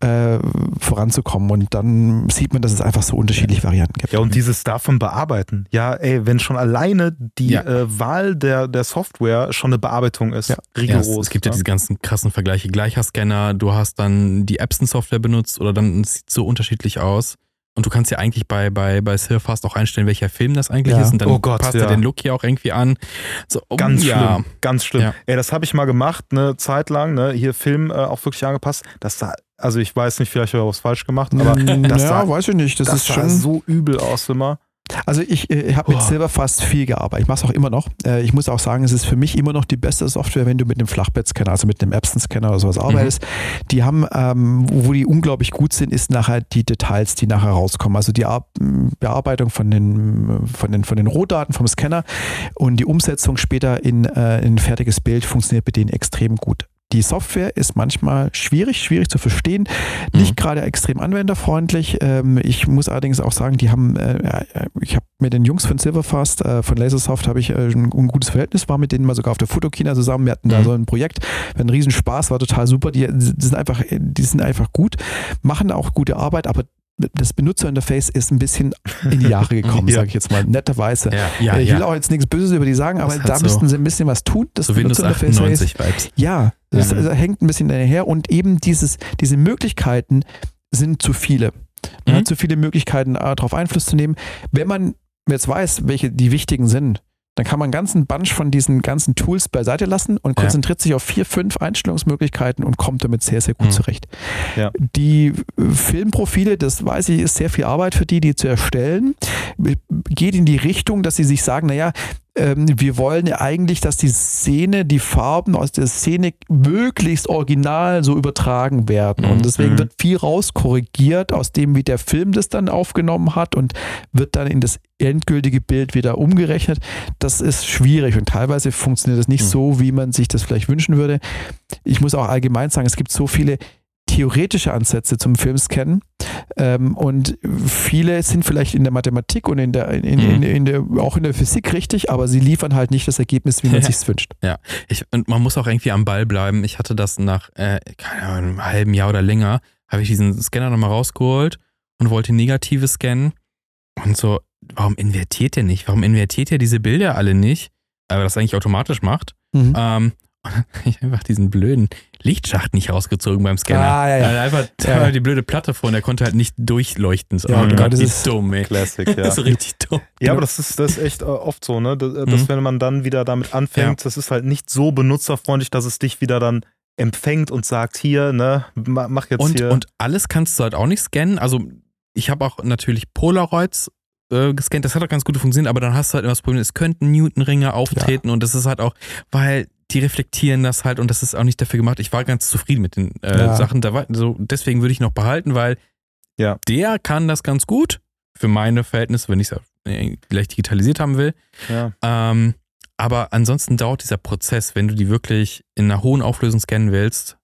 äh, voranzukommen. Und dann sieht man, dass es einfach so unterschiedliche Varianten gibt. Ja, und dieses davon bearbeiten. Ja, ey, wenn schon alleine die ja. äh, Wahl der, der Software schon eine Bearbeitung ist, ja. rigoros. Ja, es, es, gibt ja, diese ganzen krassen Vergleiche. Gleicher-Scanner, du hast dann die Epson-Software benutzt oder dann sieht so unterschiedlich aus. Und du kannst ja eigentlich bei, bei, bei Surfast auch einstellen, welcher Film das eigentlich ja. ist. Und dann oh Gott, passt ja. er den Look hier auch irgendwie an. So, oh, ganz ja. schlimm, ganz schlimm. Ey, das habe ich mal gemacht, eine Zeit lang, ne? Hier Film äh, auch wirklich angepasst. Das sah also ich weiß nicht, vielleicht habe ich was falsch gemacht, aber das ja, sah, weiß ich nicht. Das, das ist schon so übel aus immer. Also ich, äh, habe mit Silverfast viel gearbeitet. Ich mache es auch immer noch. Äh, ich muss auch sagen, es ist für mich immer noch die beste Software, wenn du mit einem Flachbettscanner, also mit einem Epson-Scanner oder sowas arbeitest. Mhm. Die haben, ähm, wo die unglaublich gut sind, ist nachher die Details, die nachher rauskommen. Also die Bearbeitung von den, von den, von den Rohdaten vom Scanner und die Umsetzung später in, äh, in ein fertiges Bild funktioniert mit denen extrem gut. Die Software ist manchmal schwierig, schwierig zu verstehen, nicht mhm. gerade extrem anwenderfreundlich. Ähm, ich muss allerdings auch sagen, die haben, äh, ich habe mit den Jungs von Silverfast, äh, von Lasersoft, habe ich äh, ein, gutes Verhältnis, war mit denen mal sogar auf der Fotokina zusammen. Wir hatten mhm. da so ein Projekt, ein Riesenspaß, war total super. Die, die, sind einfach, die sind einfach gut, machen auch gute Arbeit, aber das Benutzerinterface ist ein bisschen in die Jahre gekommen, ja. sage ich jetzt mal, netterweise. Ja, ja, ich will auch jetzt nichts Böses über die sagen, aber da müssten so sie ein bisschen was tun. Das so Benutzerinterface 98 Vibes. Ja, das also hängt ein bisschen daher und eben dieses, diese Möglichkeiten sind zu viele. Man mhm. hat zu viele Möglichkeiten, äh, darauf Einfluss zu nehmen. Wenn man jetzt weiß, welche die wichtigen sind, dann kann man einen ganzen Bunch von diesen ganzen Tools beiseite lassen und konzentriert ja. sich auf vier, fünf Einstellungsmöglichkeiten und kommt damit sehr, sehr gut mhm. zurecht. Ja. Die Filmprofile, das weiß ich, ist sehr viel Arbeit für die, die zu erstellen. Geht in die Richtung, dass sie sich sagen, naja, ähm, wir wollen ja eigentlich, dass die Szene, die Farben aus der Szene möglichst original so übertragen werden. Und deswegen mhm. wird viel rauskorrigiert aus dem, wie der Film das dann aufgenommen hat und wird dann in das endgültige Bild wieder umgerechnet. Das ist schwierig und teilweise funktioniert das nicht mhm. so, wie man sich das vielleicht wünschen würde. Ich muss auch allgemein sagen, es gibt so viele theoretische Ansätze zum Filmscannen. Ähm, und viele sind vielleicht in der Mathematik und in der, in, mhm. in, in, der, auch in der Physik richtig, aber sie liefern halt nicht das Ergebnis, wie man ja. sich wünscht. Ja, ich, und man muss auch irgendwie am Ball bleiben. Ich hatte das nach, äh, einem halben Jahr oder länger, habe ich diesen Scanner nochmal rausgeholt und wollte negative scannen. Und so, warum invertiert der nicht? Warum invertiert er diese Bilder alle nicht? Aber das eigentlich automatisch macht. Mhm. Ähm, und dann habe ich einfach diesen blöden Lichtschacht nicht rausgezogen beim Scanner. Ah, ja, ja. Er einfach ja. die blöde Platte vor und er konnte halt nicht durchleuchten. So, ja, oh Gott, das ist dumm, ey. Classic, ja. Das ist richtig dumm. Ja, aber das ist, das ist echt äh, oft so, ne? Dass, mhm. wenn man dann wieder damit anfängt, das ist halt nicht so benutzerfreundlich, dass es dich wieder dann empfängt und sagt, hier, ne, mach jetzt und, hier. Und alles kannst du halt auch nicht scannen. Also ich habe auch natürlich Polaroids äh, gescannt, das hat auch ganz gut funktioniert, aber dann hast du halt immer das Problem, es könnten Newton-Ringe auftreten ja. und das ist halt auch, weil die reflektieren das halt und das ist auch nicht dafür gemacht. Ich war ganz zufrieden mit den äh, ja. Sachen. Da war, so, deswegen würde ich noch behalten, weil ja. der kann das ganz gut für meine Verhältnisse, wenn ich es äh, vielleicht digitalisiert haben will. Ja. Ähm, aber ansonsten dauert dieser Prozess, wenn du die wirklich in einer hohen Auflösung scannen willst,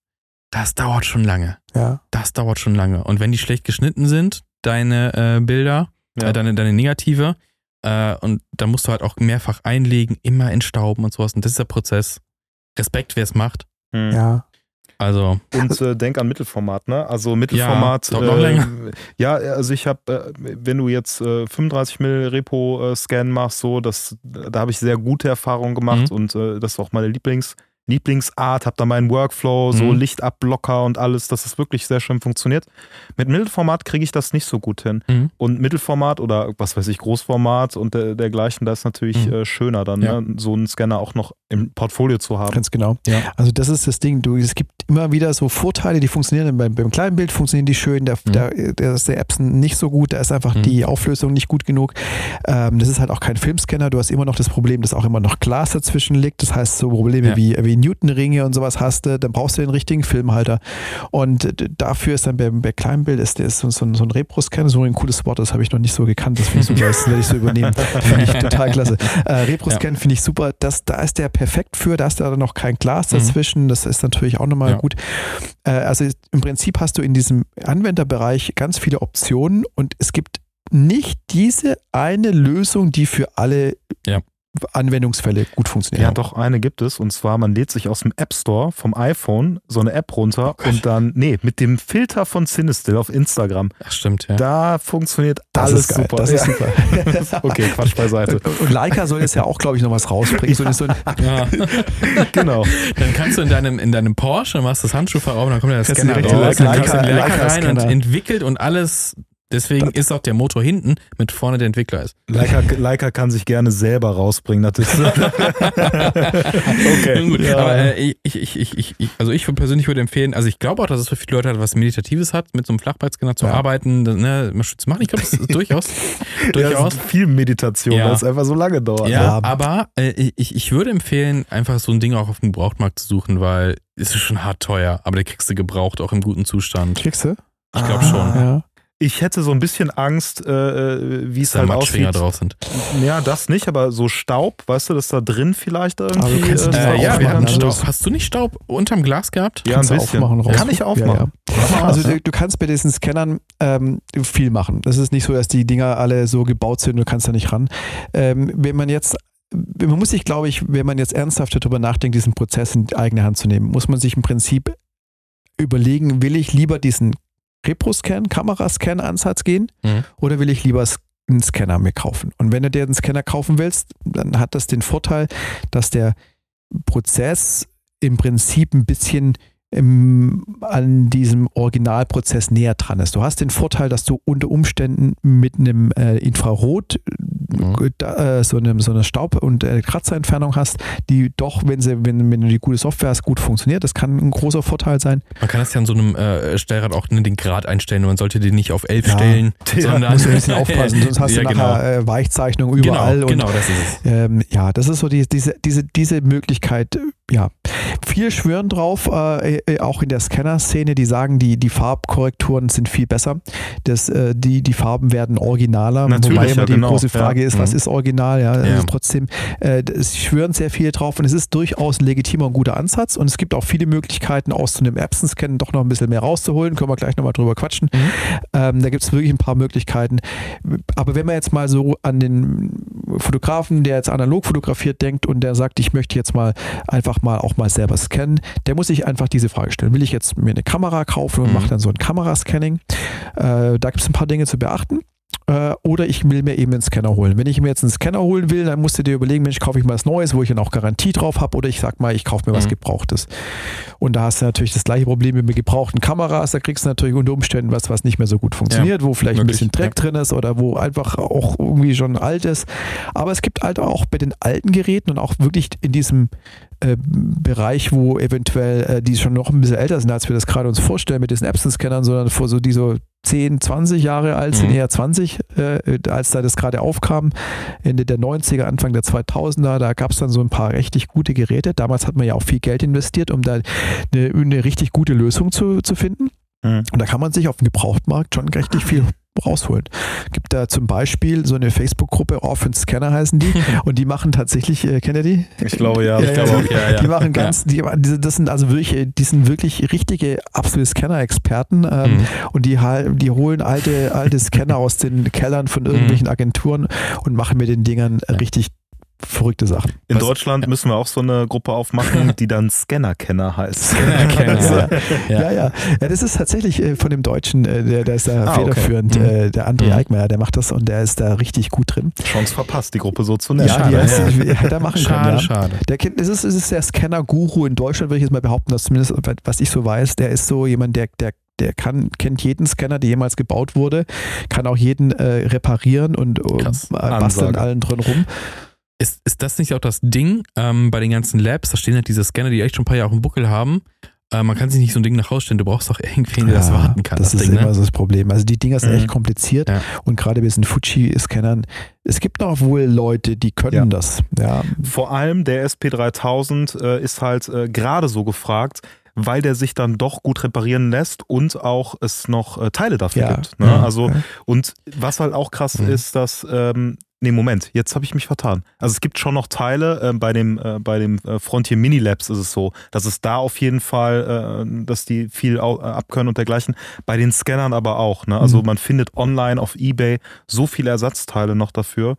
das dauert schon lange. Ja. Das dauert schon lange. Und wenn die schlecht geschnitten sind, deine äh, Bilder, ja. äh, deine, deine Negative, äh, und da musst du halt auch mehrfach einlegen, immer in Stauben und sowas. Und das ist der Prozess. Respekt, wer es macht. Hm. Ja. Also. Und äh, denk an Mittelformat, ne? Also Mittelformat. Ja, noch äh, länger. ja also ich habe, äh, wenn du jetzt 35 äh, mm Repo-Scan machst, so, das, da habe ich sehr gute Erfahrungen gemacht mhm. und äh, das ist auch meine Lieblings- Lieblingsart, habe da meinen Workflow, so mhm. Lichtabblocker und alles, dass es wirklich sehr schön funktioniert. Mit Mittelformat kriege ich das nicht so gut hin. Mhm. Und Mittelformat oder was weiß ich, Großformat und der, dergleichen, da ist natürlich mhm. äh, schöner dann, ja. ne, so einen Scanner auch noch im Portfolio zu haben. Ganz genau. Ja. Also das ist das Ding. Du, es gibt immer wieder so Vorteile, die funktionieren. Beim, beim kleinen Bild funktionieren die schön, der, mhm. der, der ist der Epson nicht so gut, da ist einfach mhm. die Auflösung nicht gut genug. Ähm, das ist halt auch kein Filmscanner. Du hast immer noch das Problem, dass auch immer noch Glas dazwischen liegt. Das heißt, so Probleme ja. wie, wie wie Newton-Ringe und sowas hast, du, dann brauchst du den richtigen Filmhalter. Und dafür ist dann bei, bei Kleinbild ist, der ist so, so, so ein Repro-Scan, so ein cooles Wort, das habe ich noch nicht so gekannt, das finde ich super, das werde ich so übernehmen. Finde ich total klasse. Äh, Repro-Scan ja. finde ich super, das, da ist der perfekt für, da ist da noch kein Glas mhm. dazwischen, das ist natürlich auch nochmal ja. gut. Äh, also im Prinzip hast du in diesem Anwenderbereich ganz viele Optionen und es gibt nicht diese eine Lösung, die für alle ja. Anwendungsfälle gut funktionieren. Ja, doch, eine gibt es. Und zwar, man lädt sich aus dem App Store vom iPhone so eine App runter oh und dann, nee, mit dem Filter von Cinestill auf Instagram. Ach, stimmt, ja. Da funktioniert das alles ist super. Das ist super. okay, Quatsch beiseite. Und Leica soll jetzt ja auch, glaube ich, noch was rausbringen. Ja. So, ja. genau. Dann kannst du in deinem, in deinem Porsche, machst das Handschuhfach auf, dann kommt der Scanner raus, dann kannst du in Leica rein und entwickelt und alles Deswegen das ist auch der Motor hinten mit vorne der Entwickler ist. Leica, Leica kann sich gerne selber rausbringen. Das okay. Gut, ja. aber äh, ich, ich, ich, ich, also ich persönlich würde empfehlen, also ich glaube auch, dass es für viele Leute hat, was Meditatives hat, mit so einem Flachbrettscanner zu ja. arbeiten, ne, mal zu machen. Ich glaube, das ist durchaus. durchaus. Ja, viel Meditation, ja. weil es einfach so lange dauert. Ja, ne? aber äh, ich, ich würde empfehlen, einfach so ein Ding auch auf dem Gebrauchtmarkt zu suchen, weil es ist schon hart teuer, aber der kriegst du gebraucht, auch im guten Zustand. Kriegst du? Ich glaube ah, schon. Ja. Ich hätte so ein bisschen Angst, äh, äh wie es halt aussieht. drauf sind. Ja, das nicht, aber so Staub, weißt du, dass da drin vielleicht irgendwie. Also äh, ja, wir haben Staub. Hast du nicht Staub unterm Glas gehabt? Ja, ein bisschen. Aufmachen, Kann ich aufmachen. Ja, ja. Also du, du, kannst bei diesen Scannern ähm, viel machen. Das ist nicht so, dass die Dinger alle so gebaut sind, du kannst da nicht ran. Ähm, wenn man jetzt man muss sich, glaube ich, wenn man jetzt ernsthaft darüber nachdenkt, diesen Prozess in die eigene Hand zu nehmen, muss man sich im Prinzip überlegen, will ich lieber diesen Repro-Scan, Kamerascan-Ansatz gehen mhm. oder will ich lieber einen Scanner mir kaufen? Und wenn du dir einen Scanner kaufen willst, dann hat das den Vorteil, dass der Prozess im Prinzip ein bisschen im, an diesem Originalprozess näher dran ist. Du hast den Vorteil, dass du unter Umständen mit einem äh, Infrarot mhm. äh, so, eine, so eine Staub- und Kratzerentfernung hast, die doch, wenn, sie, wenn, wenn du die gute Software hast, gut funktioniert. Das kann ein großer Vorteil sein. Man kann das ja an so einem äh, Stellrad auch den Grad einstellen. Man sollte den nicht auf 11 ja, stellen, ja, sondern... Musst du ein bisschen aufpassen, sonst hast ja, du nachher genau. Äh, Weichzeichnung überall. Genau, genau und, das ist es. Ähm, ja, das ist so die, diese, diese, diese Möglichkeit, ja. Viele schwören drauf, äh, äh, auch in der Scanner-Szene, die sagen, die, die Farbkorrekturen sind viel besser. Das, äh, die, die Farben werden originaler. Natürlich, Wobei immer die genau. große Frage ja. ist, was mhm. ist original? Ja, ja. Also trotzdem, äh, es schwören sehr viele drauf und es ist durchaus ein legitimer und guter Ansatz. Und es gibt auch viele Möglichkeiten, aus einem Epson-Scan doch noch ein bisschen mehr rauszuholen. Können wir gleich nochmal drüber quatschen. Mhm. Ähm, da gibt es wirklich ein paar Möglichkeiten. Aber wenn man jetzt mal so an den Fotografen, der jetzt analog fotografiert, denkt und der sagt, ich möchte jetzt mal einfach mal auch mal selber scannen, der muss sich einfach diese Frage stellen. Will ich jetzt mir eine Kamera kaufen und mhm. mache dann so ein Kamerascanning? Äh, da gibt es ein paar Dinge zu beachten. Äh, oder ich will mir eben einen Scanner holen. Wenn ich mir jetzt einen Scanner holen will, dann musst du dir überlegen, Mensch, kaufe ich mal was Neues, wo ich dann auch Garantie drauf habe, oder ich sag mal, ich kaufe mir was mhm. Gebrauchtes. Und da hast du natürlich das gleiche Problem wie mit gebrauchten Kameras. Da kriegst du natürlich unter Umständen was, was nicht mehr so gut funktioniert, ja, wo vielleicht möglich. ein bisschen Dreck ja. drin ist oder wo einfach auch irgendwie schon alt ist. Aber es gibt halt auch bei den alten Geräten und auch wirklich in diesem äh, Bereich, wo eventuell äh, die schon noch ein bisschen älter sind, als wir das gerade uns vorstellen mit diesen Epson-Scannern, sondern vor so die so 10, 20 Jahre alt sind, mhm. eher 20, äh, als da das gerade aufkam, Ende der 90er, Anfang der 2000er, da gab es dann so ein paar richtig gute Geräte. Damals hat man ja auch viel Geld investiert, um da eine, eine richtig gute Lösung zu, zu finden. Mhm. Und da kann man sich auf dem Gebrauchtmarkt schon richtig viel rausholen. Gibt da zum Beispiel so eine Facebook-Gruppe, Orphan Scanner heißen die, und die machen tatsächlich, äh, kennt ihr die? Ich glaube ja, ja ich glaube auch, ja, ja. Die machen ganz, die, das sind also wirklich, die sind wirklich richtige absolute Scanner-Experten ähm, mhm. und die, die holen alte, alte Scanner aus den Kellern von irgendwelchen mhm. Agenturen und machen mit den Dingern richtig verrückte Sachen. In Was? Deutschland müssen wir auch so eine Gruppe aufmachen, die dann Scanner-Kenner heißt. Scanner-Kenner, also, ja. Ja. ja. ja. ja. das ist tatsächlich äh, von dem Deutschen, äh, der, der ist da ah, federführend, okay. mhm. der André mhm. Eickmeier, der macht das und der ist da richtig gut drin. Chance verpasst, die Gruppe so zu nennen. Ja, die heißt, ja. hätte er machen schade, können. Schade, Der kind, es ist, es ist der Scanner-Guru in Deutschland, würde ich jetzt mal behaupten, dass zumindest, was ich so weiß, der ist so jemand, der, der der kann, kennt jeden Scanner, der jemals gebaut wurde, kann auch jeden äh, reparieren und äh, basteln allen drin rum. Ist, ist das nicht auch das Ding ähm, bei den ganzen Labs? Da stehen halt diese Scanner, die echt schon ein paar Jahre auf dem Buckel haben. Äh, man kann sich nicht so ein Ding nach Hause stellen. Du brauchst doch irgendwen, der ja, das warten kann. Das, das ist Ding, immer ne? so das Problem. Also die Dinger sind mhm. echt kompliziert ja. und gerade bei diesen Fuji-Scannern, es gibt noch wohl Leute, die können ja. das. Ja. Vor allem der SP3000 äh, ist halt äh, gerade so gefragt, weil der sich dann doch gut reparieren lässt und auch es noch äh, Teile dafür ja. gibt. Ne? Ja. Also, und was halt auch krass mhm. ist, dass ähm, Nee, Moment, jetzt habe ich mich vertan. Also es gibt schon noch Teile, äh, bei dem, äh, bei dem äh, Frontier Mini Labs ist es so, dass es da auf jeden Fall, äh, dass die viel äh, abkönnen und dergleichen. Bei den Scannern aber auch. Ne? Also mhm. man findet online auf Ebay so viele Ersatzteile noch dafür.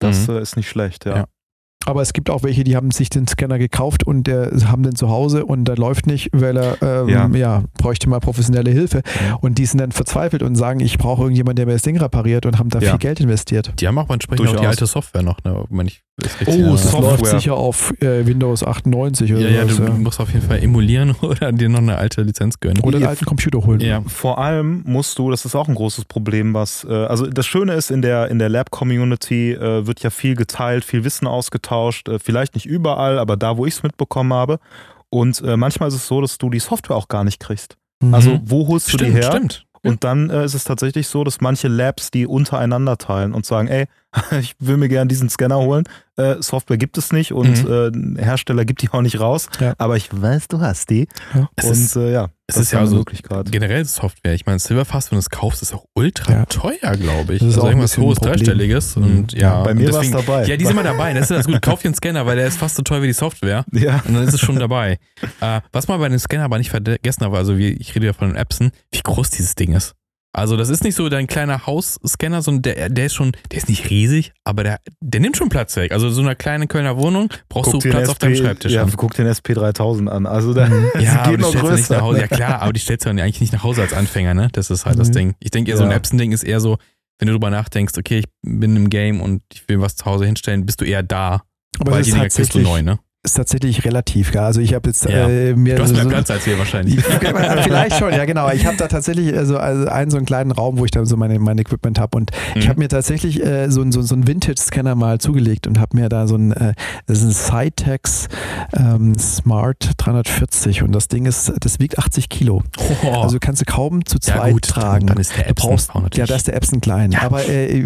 Das mhm. Äh, ist nicht schlecht, ja. ja. Aber es gibt auch welche, die haben sich den Scanner gekauft und der, haben den zu Hause und der läuft nicht, weil er ähm, ja. ja. bräuchte mal professionelle Hilfe. Und die sind dann verzweifelt und sagen, ich brauche irgendjemanden, der mir das Ding repariert und haben da ja. viel Geld investiert. Die haben auch entsprechend auch die alte Software noch, ne? wenn ich Oh, das Software. läuft sicher auf äh, Windows 98 oder Ja, ja, du ja. musst auf jeden Fall emulieren oder dir noch eine alte Lizenz gönnen. Oder einen alten Computer holen. Ja. Vor allem musst du, das ist auch ein großes Problem, was, äh, also das Schöne ist, in der, in der Lab-Community äh, wird ja viel geteilt, viel Wissen ausgetauscht, äh, vielleicht nicht überall, aber da, wo ich es mitbekommen habe. Und äh, manchmal ist es so, dass du die Software auch gar nicht kriegst. Mhm. Also, wo holst stimmt, du die her? Stimmt. Und dann äh, ist es tatsächlich so, dass manche Labs die untereinander teilen und sagen, ey, ich will mir gerne diesen Scanner holen. Äh, Software gibt es nicht und mhm. äh, Hersteller gibt die auch nicht raus. Ja. Aber ich weiß, du hast die. Ja. und ist, äh, ja, es ist ja also generell Software. Ich meine, Silverfast, wenn du es kaufst, ist auch ultra ja. teuer, glaube ich. Das ist also irgendwas hohes, dreistelliges. Mhm. Und ja, bei mir war es dabei. Ja, die sind mal dabei. Das ist das gut. Kauf dir einen Scanner, weil der ist fast so teuer wie die Software. Ja. Und dann ist es schon dabei. äh, was man bei den Scanner aber nicht vergessen habe, also wie, ich rede ja von den Appsen, wie groß dieses Ding ist. Also das ist nicht so dein kleiner Hausscanner, sondern der, der ist schon, der ist nicht riesig, aber der, der nimmt schon Platz weg. Also so eine kleine Kölner Wohnung brauchst guck du Platz SP, auf deinem Schreibtisch. Ja, an. guck den SP3000 an. Also da ja, aber die stellst du nicht nach Hause. Ja klar, aber die stellst du dann eigentlich nicht nach Hause als Anfänger, ne? Das ist halt mhm. das Ding. Ich denke eher so ein Epson-Ding ist eher so, wenn du drüber nachdenkst, okay, ich bin im Game und ich will was zu Hause hinstellen, bist du eher da. Aber weil die Dinger kriegst du neu, ne? Ist tatsächlich relativ. Ja. Also ich habe jetzt ja. äh, mir. Du hast mehr so, Platz als wir wahrscheinlich. Vielleicht schon, ja genau. Ich habe da tatsächlich also, also einen so einen kleinen Raum, wo ich dann so meine, mein Equipment habe. Und mhm. ich habe mir tatsächlich äh, so, so, so einen Vintage-Scanner mal zugelegt und habe mir da so ein, äh, das ist ein Cytex ähm, Smart 340 und das Ding ist, das wiegt 80 Kilo. Oh. Also kannst du kaum zu zweit ja, gut, tragen. Dann ist der Epson brauchst, Ja, da ist der Epson klein. Ja. Aber äh,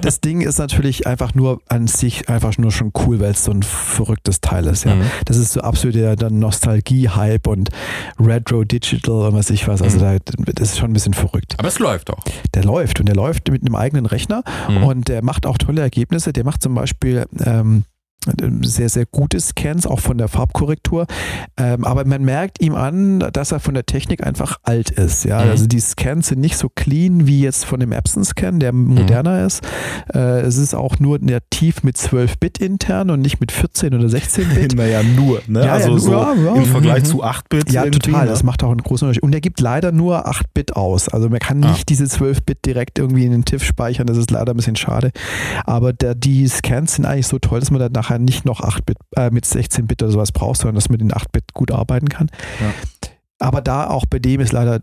das Ding ist natürlich einfach nur an sich einfach nur schon cool, weil es so ein verrücktes Teil ist ist. Ja. Mhm. Das ist so absolut der Nostalgie-Hype und Retro Digital und was ich was. Also mhm. da, das ist schon ein bisschen verrückt. Aber es läuft doch. Der läuft und der läuft mit einem eigenen Rechner mhm. und der macht auch tolle Ergebnisse. Der macht zum Beispiel ähm, sehr, sehr gute Scans, auch von der Farbkorrektur. Ähm, aber man merkt ihm an, dass er von der Technik einfach alt ist. Ja? Mhm. Also die Scans sind nicht so clean wie jetzt von dem Epson-Scan, der moderner mhm. ist. Äh, es ist auch nur nativ mit 12-Bit intern und nicht mit 14 oder 16-Bit. naja, nur. Ne? Ja, also ja, nur, so ja, im Vergleich mhm. zu 8-Bit. Ja, total. Ne? Das macht auch einen großen Unterschied. Und er gibt leider nur 8-Bit aus. Also man kann nicht ah. diese 12-Bit direkt irgendwie in den TIFF speichern. Das ist leider ein bisschen schade. Aber der, die Scans sind eigentlich so toll, dass man dann nachher nicht noch 8-Bit, äh, mit 16-Bit oder sowas braucht, sondern dass man mit den 8-Bit gut arbeiten kann. Ja. Aber da auch bei dem ist leider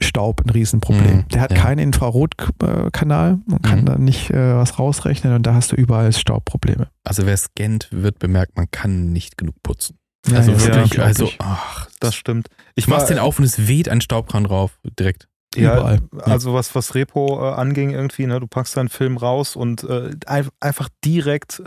Staub ein Riesenproblem. Mhm, der hat ja. keinen Infrarotkanal man kann mhm. da nicht äh, was rausrechnen und da hast du überall Staubprobleme. Also wer scannt, wird bemerkt, man kann nicht genug putzen. Ja, also wirklich, also, ach, das stimmt. Ich mach's den auf und es weht ein Staubkran drauf, direkt. Ja, Überall. also was, was Repo äh, anging irgendwie, ne, du packst deinen Film raus und äh, einfach direkt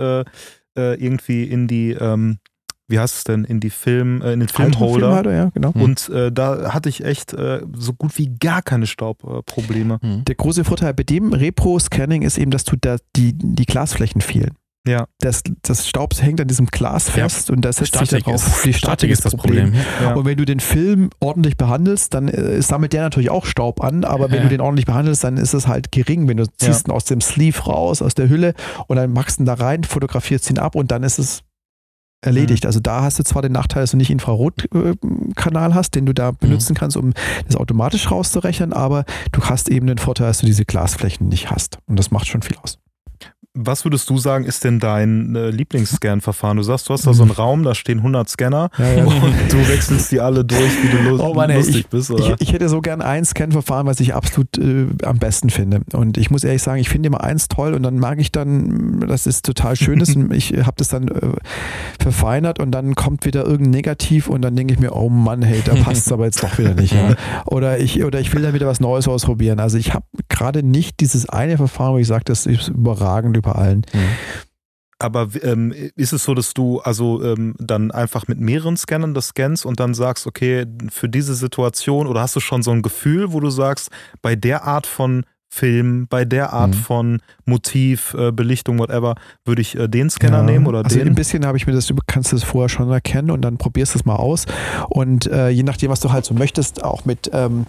äh, irgendwie in die, ähm, wie heißt es denn, in die Film, äh, in den Filmholder. Filmholder ja, genau. Mhm. Und äh, da hatte ich echt äh, so gut wie gar keine Staubprobleme. Mhm. Der große Vorteil bei dem Repro-Scanning ist eben, dass du da die, die Glasflächen fehlen. Ja. Das, das Staub hängt an diesem Glas fest ja. und da setzt Statik sich darauf. Ist, die Statik, Statik ist das Problem. Problem. Ja. Und wenn du den Film ordentlich behandelst, dann äh, sammelt der natürlich auch Staub an, aber wenn ja. du den ordentlich behandelst, dann ist es halt gering. Wenn du ziehst ihn aus dem Sleeve raus, aus der Hülle und dann machst du ihn da rein, fotografierst ihn ab und dann ist es erledigt. Mhm. Also da hast du zwar den Nachteil, dass du nicht Infrarotkanal hast, den du da benutzen mhm. kannst, um das automatisch rauszurechnen, aber du hast eben den Vorteil, dass du diese Glasflächen nicht hast. Und das macht schon viel aus. Was würdest du sagen, ist denn dein äh, Lieblingsscan-Verfahren? Du sagst, du hast da so einen mhm. Raum, da stehen 100 Scanner ja, ja. und du wechselst die alle durch, wie du lust, oh Mann, ey, lustig ich, bist. Oder? Ich, ich, hätte so gern ein Scan-Verfahren, was ich absolut äh, am besten finde. Und ich muss ehrlich sagen, ich finde immer eins toll und dann mag ich dann, das ist total schön ist und ich habe das dann äh, verfeinert und dann kommt wieder irgendein Negativ und dann denke ich mir, oh Mann, hey, da passt es aber jetzt doch wieder nicht. Ja. Oder, ich, oder ich will dann wieder was Neues ausprobieren. Also ich habe gerade nicht dieses eine Verfahren, wo ich sage, das ist überragend über allen. Mhm. Aber ähm, ist es so, dass du also ähm, dann einfach mit mehreren Scannern das scannst und dann sagst, okay, für diese Situation oder hast du schon so ein Gefühl, wo du sagst, bei der Art von Film, bei der Art mhm. von Motiv, äh, Belichtung, whatever, würde ich äh, den Scanner ja, nehmen oder also den? Ein bisschen habe ich mir das, du kannst das vorher schon erkennen und dann probierst du es mal aus. Und äh, je nachdem, was du halt so möchtest, auch mit ähm,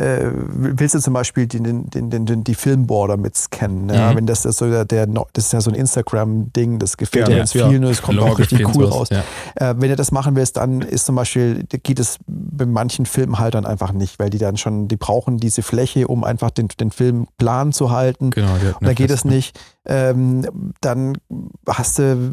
äh, willst du zum Beispiel den, den, den, den, die Filmborder mit scannen. Ja? Mhm. Wenn das, das, so der, der, das ist ja so ein Instagram-Ding, das gefällt ja, ja ganz vielen und es kommt auch richtig cool raus. Ja. Äh, wenn du das machen willst, dann ist zum Beispiel, geht es bei manchen Filmhaltern einfach nicht, weil die dann schon, die brauchen diese Fläche, um einfach den, den Film plan zu halten. Genau, da geht es nicht. Ähm, dann hast du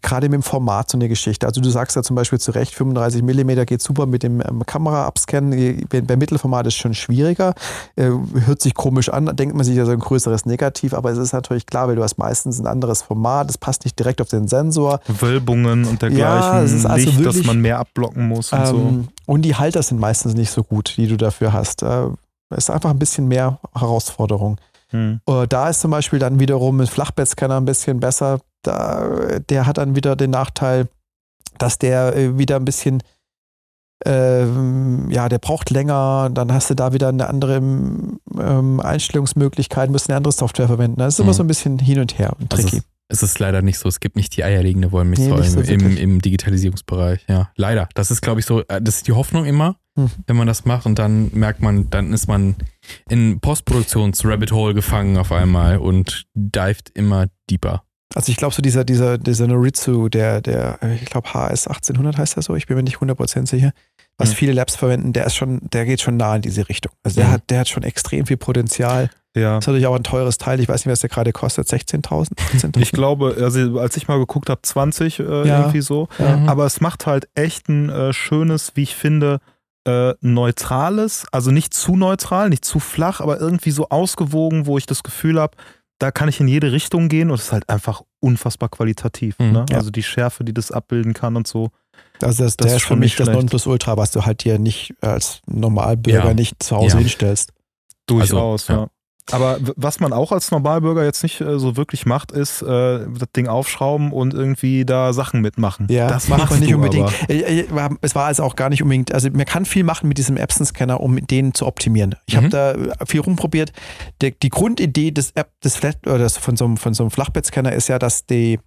gerade mit dem Format so eine Geschichte. Also du sagst ja zum Beispiel zu Recht, 35 mm geht super mit dem ähm, Kamera-Abscannen. Bei Mittelformat ist schon schwieriger. Äh, hört sich komisch an, denkt man sich ja so ein größeres Negativ, aber es ist natürlich klar, weil du hast meistens ein anderes Format, es passt nicht direkt auf den Sensor. Wölbungen und dergleichen, ja, es ist also Licht, wirklich, dass man mehr abblocken muss und ähm, so. Und die Halter sind meistens nicht so gut, die du dafür hast. Äh, es ist einfach ein bisschen mehr Herausforderung. Mhm. Da ist zum Beispiel dann wiederum ein Flachbettscanner ein bisschen besser. Da, der hat dann wieder den Nachteil, dass der äh, wieder ein bisschen ähm, ja, der braucht länger, dann hast du da wieder eine andere ähm, Einstellungsmöglichkeit, musst eine andere Software verwenden. Das ist mhm. immer so ein bisschen hin und her und tricky. Also es ist leider nicht so. Es gibt nicht die eierlegende Wollmilchsäule nee, so im, im Digitalisierungsbereich. Ja, leider. Das ist, glaube ich, so, äh, das ist die Hoffnung immer, hm. wenn man das macht und dann merkt man, dann ist man in Postproduktions-Rabbit Hole gefangen auf einmal und dived immer deeper. Also ich glaube so dieser, dieser, dieser Noritsu, der, der, ich glaube HS 1800 heißt er so, ich bin mir nicht 100% sicher, was mhm. viele Labs verwenden, der ist schon, der geht schon nah in diese Richtung. Also der mhm. hat, der hat schon extrem viel Potenzial. Ja. Das ist natürlich auch ein teures Teil. Ich weiß nicht, was der gerade kostet. 16.000? Ich glaube, also als ich mal geguckt habe, 20 äh, ja. irgendwie so. Ja. Mhm. Aber es macht halt echt ein äh, schönes, wie ich finde, äh, neutrales, also nicht zu neutral, nicht zu flach, aber irgendwie so ausgewogen, wo ich das Gefühl habe, da kann ich in jede Richtung gehen und es ist halt einfach unfassbar qualitativ. Mhm, ne? ja. Also die Schärfe, die das abbilden kann und so. Also das, das der ist für mich das Nonplusultra, was du halt dir nicht als Normalbürger ja. nicht zu Hause ja. hinstellst. Durchaus, also, ja. Aber was man auch als Normalbürger jetzt nicht äh, so wirklich macht, ist äh, das Ding aufschrauben und irgendwie da Sachen mitmachen. Ja, das macht man nicht unbedingt. Äh, äh, es war also auch gar nicht unbedingt, also man kann viel machen mit diesem Epson-Scanner, um den zu optimieren. Ich mhm. habe da viel rumprobiert. Die, die, Grundidee des App, des Flat, oder von so einem, von so einem Flachbettscanner ist ja, dass die,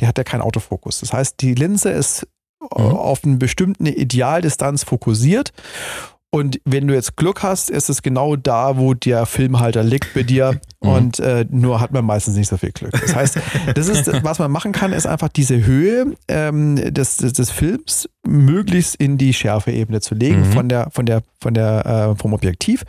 die hat ja keinen Autofokus. Das heißt, die Linse ist mhm. auf eine bestimmte Idealdistanz fokussiert und wenn du jetzt Glück hast, ist es genau da, wo der Filmhalter liegt bei dir. Mhm. Und äh, nur hat man meistens nicht so viel Glück. Das heißt, das ist, was man machen kann, ist einfach diese Höhe ähm, des, des, des Films möglichst in die Schärfeebene zu legen mhm. von der, von der, von der, äh, vom Objektiv.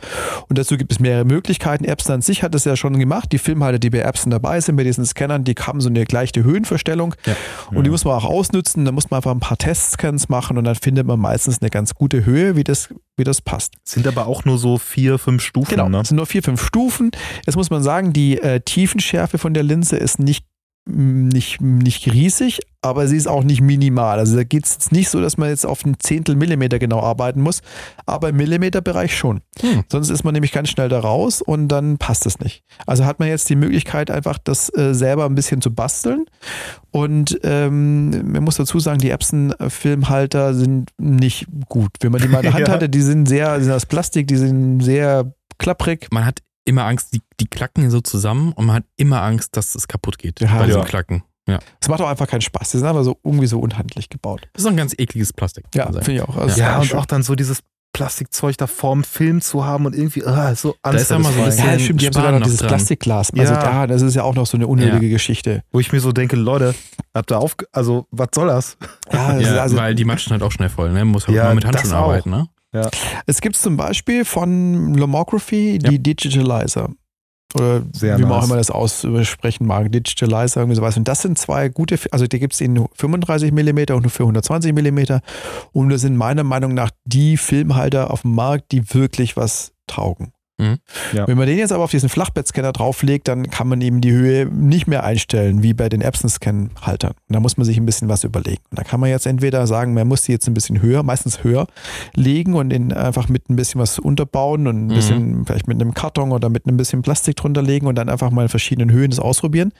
Und dazu gibt es mehrere Möglichkeiten. Epson an sich hat das ja schon gemacht. Die Filmhalter, die bei Epson dabei sind, bei diesen Scannern, die haben so eine gleiche Höhenverstellung. Ja. Und ja. die muss man auch ausnutzen. Da muss man einfach ein paar Testscans machen und dann findet man meistens eine ganz gute Höhe, wie das, wie das passt. Sind aber auch nur so vier, fünf Stufen. Genau, ne? es sind nur vier, fünf Stufen. Jetzt muss man sagen, die äh, Tiefenschärfe von der Linse ist nicht nicht, nicht riesig, aber sie ist auch nicht minimal. Also da geht es jetzt nicht so, dass man jetzt auf ein Zehntel Millimeter genau arbeiten muss, aber im Millimeterbereich schon. Hm. Sonst ist man nämlich ganz schnell da raus und dann passt es nicht. Also hat man jetzt die Möglichkeit, einfach das äh, selber ein bisschen zu basteln. Und ähm, man muss dazu sagen, die Epson-Filmhalter sind nicht gut. Wenn man die mal in der Hand ja. hatte, die sind sehr, die sind aus Plastik, die sind sehr klapprig. Man hat immer Angst, die, die klacken so zusammen und man hat immer Angst, dass es kaputt geht ja, bei ja. Klacken. Ja. Es macht auch einfach keinen Spaß. Die sind einfach so irgendwie so unhandlich gebaut. Das ist ein ganz ekliges Plastik. Ja, finde ich auch. Also ja, und auch dann so dieses Plastikzeug da vorm Film zu haben und irgendwie uh, so Da ist immer so ein bisschen ja, stimmt, die haben sogar noch dieses dran. Plastikglas. Also ja. da, das ist ja auch noch so eine unnötige ja. Geschichte. Wo ich mir so denke, Leute, habt ihr auf, also was soll das? Ja, das ja also, weil die matschen halt auch schnell voll, ne? Muss halt ja, mal mit Handschuhen arbeiten, ne? Ja. Es gibt zum Beispiel von Lomography die Digitalizer. Oder Sehr wie man auch immer das aussprechen mag, Digitalizer, irgendwie sowas. Und das sind zwei gute, also die gibt es in 35 mm und für 120 mm. Und das sind meiner Meinung nach die Filmhalter auf dem Markt, die wirklich was taugen. Mhm. Ja. Wenn man den jetzt aber auf diesen Flachbettscanner drauflegt, dann kann man eben die Höhe nicht mehr einstellen, wie bei den Epson-Scan-Haltern. Und da muss man sich ein bisschen was überlegen. Und da kann man jetzt entweder sagen, man muss die jetzt ein bisschen höher, meistens höher legen und den einfach mit ein bisschen was unterbauen und ein mhm. bisschen, vielleicht mit einem Karton oder mit ein bisschen Plastik drunter legen und dann einfach mal in verschiedenen Höhen das ausprobieren.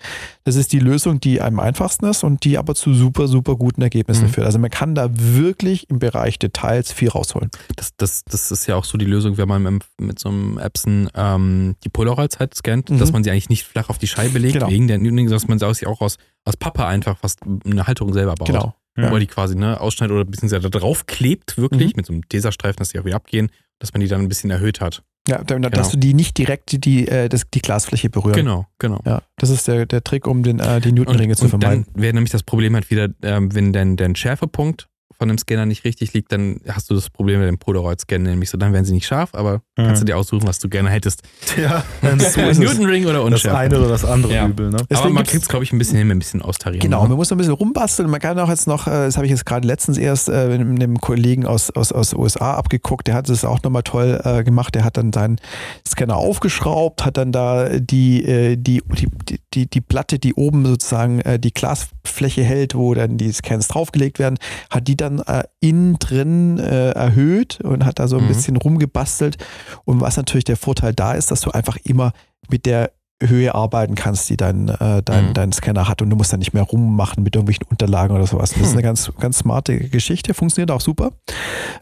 Das ist die Lösung, die am einfachsten ist und die aber zu super, super guten Ergebnissen mhm. führt. Also man kann da wirklich im Bereich Details viel rausholen. Das, das, das ist ja auch so die Lösung, wenn man mit so einem Epson ähm, die Polaroid-Zeit scannt, mhm. dass man sie eigentlich nicht flach auf die Scheibe legt, genau. wegen der dass man sie auch aus, aus Pappe einfach fast eine Halterung selber baut. Genau. Ja. Wo die quasi ne, ausschneidet oder ein bisschen da drauf klebt, wirklich, mhm. mit so einem Tesastreifen, dass die auch wieder abgehen, dass man die dann ein bisschen erhöht hat. Ja, dass genau. du die nicht direkt die, äh, das, die Glasfläche berühren. Genau, genau. Ja, das ist der, der Trick, um den, äh, die Newtonringe zu vermeiden. Dann wäre nämlich das Problem halt wieder, ähm, wenn dein, dein Schärfepunkt von dem Scanner nicht richtig liegt, dann hast du das Problem mit dem Polaroid-Scan, nämlich so, dann werden sie nicht scharf, aber mhm. kannst du dir aussuchen, was du gerne hättest. Ja, so ist Newton Ring oder unscharf. Das eine oder das andere ja. Übel, ne? aber man kriegt es, glaube ich, ein bisschen hin, ein bisschen austarieren. Genau, ne? man muss ein bisschen rumbasteln. Man kann auch jetzt noch, äh, das habe ich jetzt gerade letztens erst äh, mit einem Kollegen aus, aus, aus USA abgeguckt, der hat es auch nochmal toll äh, gemacht. Der hat dann seinen Scanner aufgeschraubt, hat dann da die, die, die, die, die Platte, die oben sozusagen die Glasfläche hält, wo dann die Scans draufgelegt werden, hat die dann in drin äh, erhöht und hat da so ein mhm. bisschen rumgebastelt. Und was natürlich der Vorteil da ist, dass du einfach immer mit der Höhe arbeiten kannst, die dein, äh, dein, mhm. dein Scanner hat und du musst dann nicht mehr rummachen mit irgendwelchen Unterlagen oder sowas. Das ist hm. eine ganz, ganz smarte Geschichte, funktioniert auch super.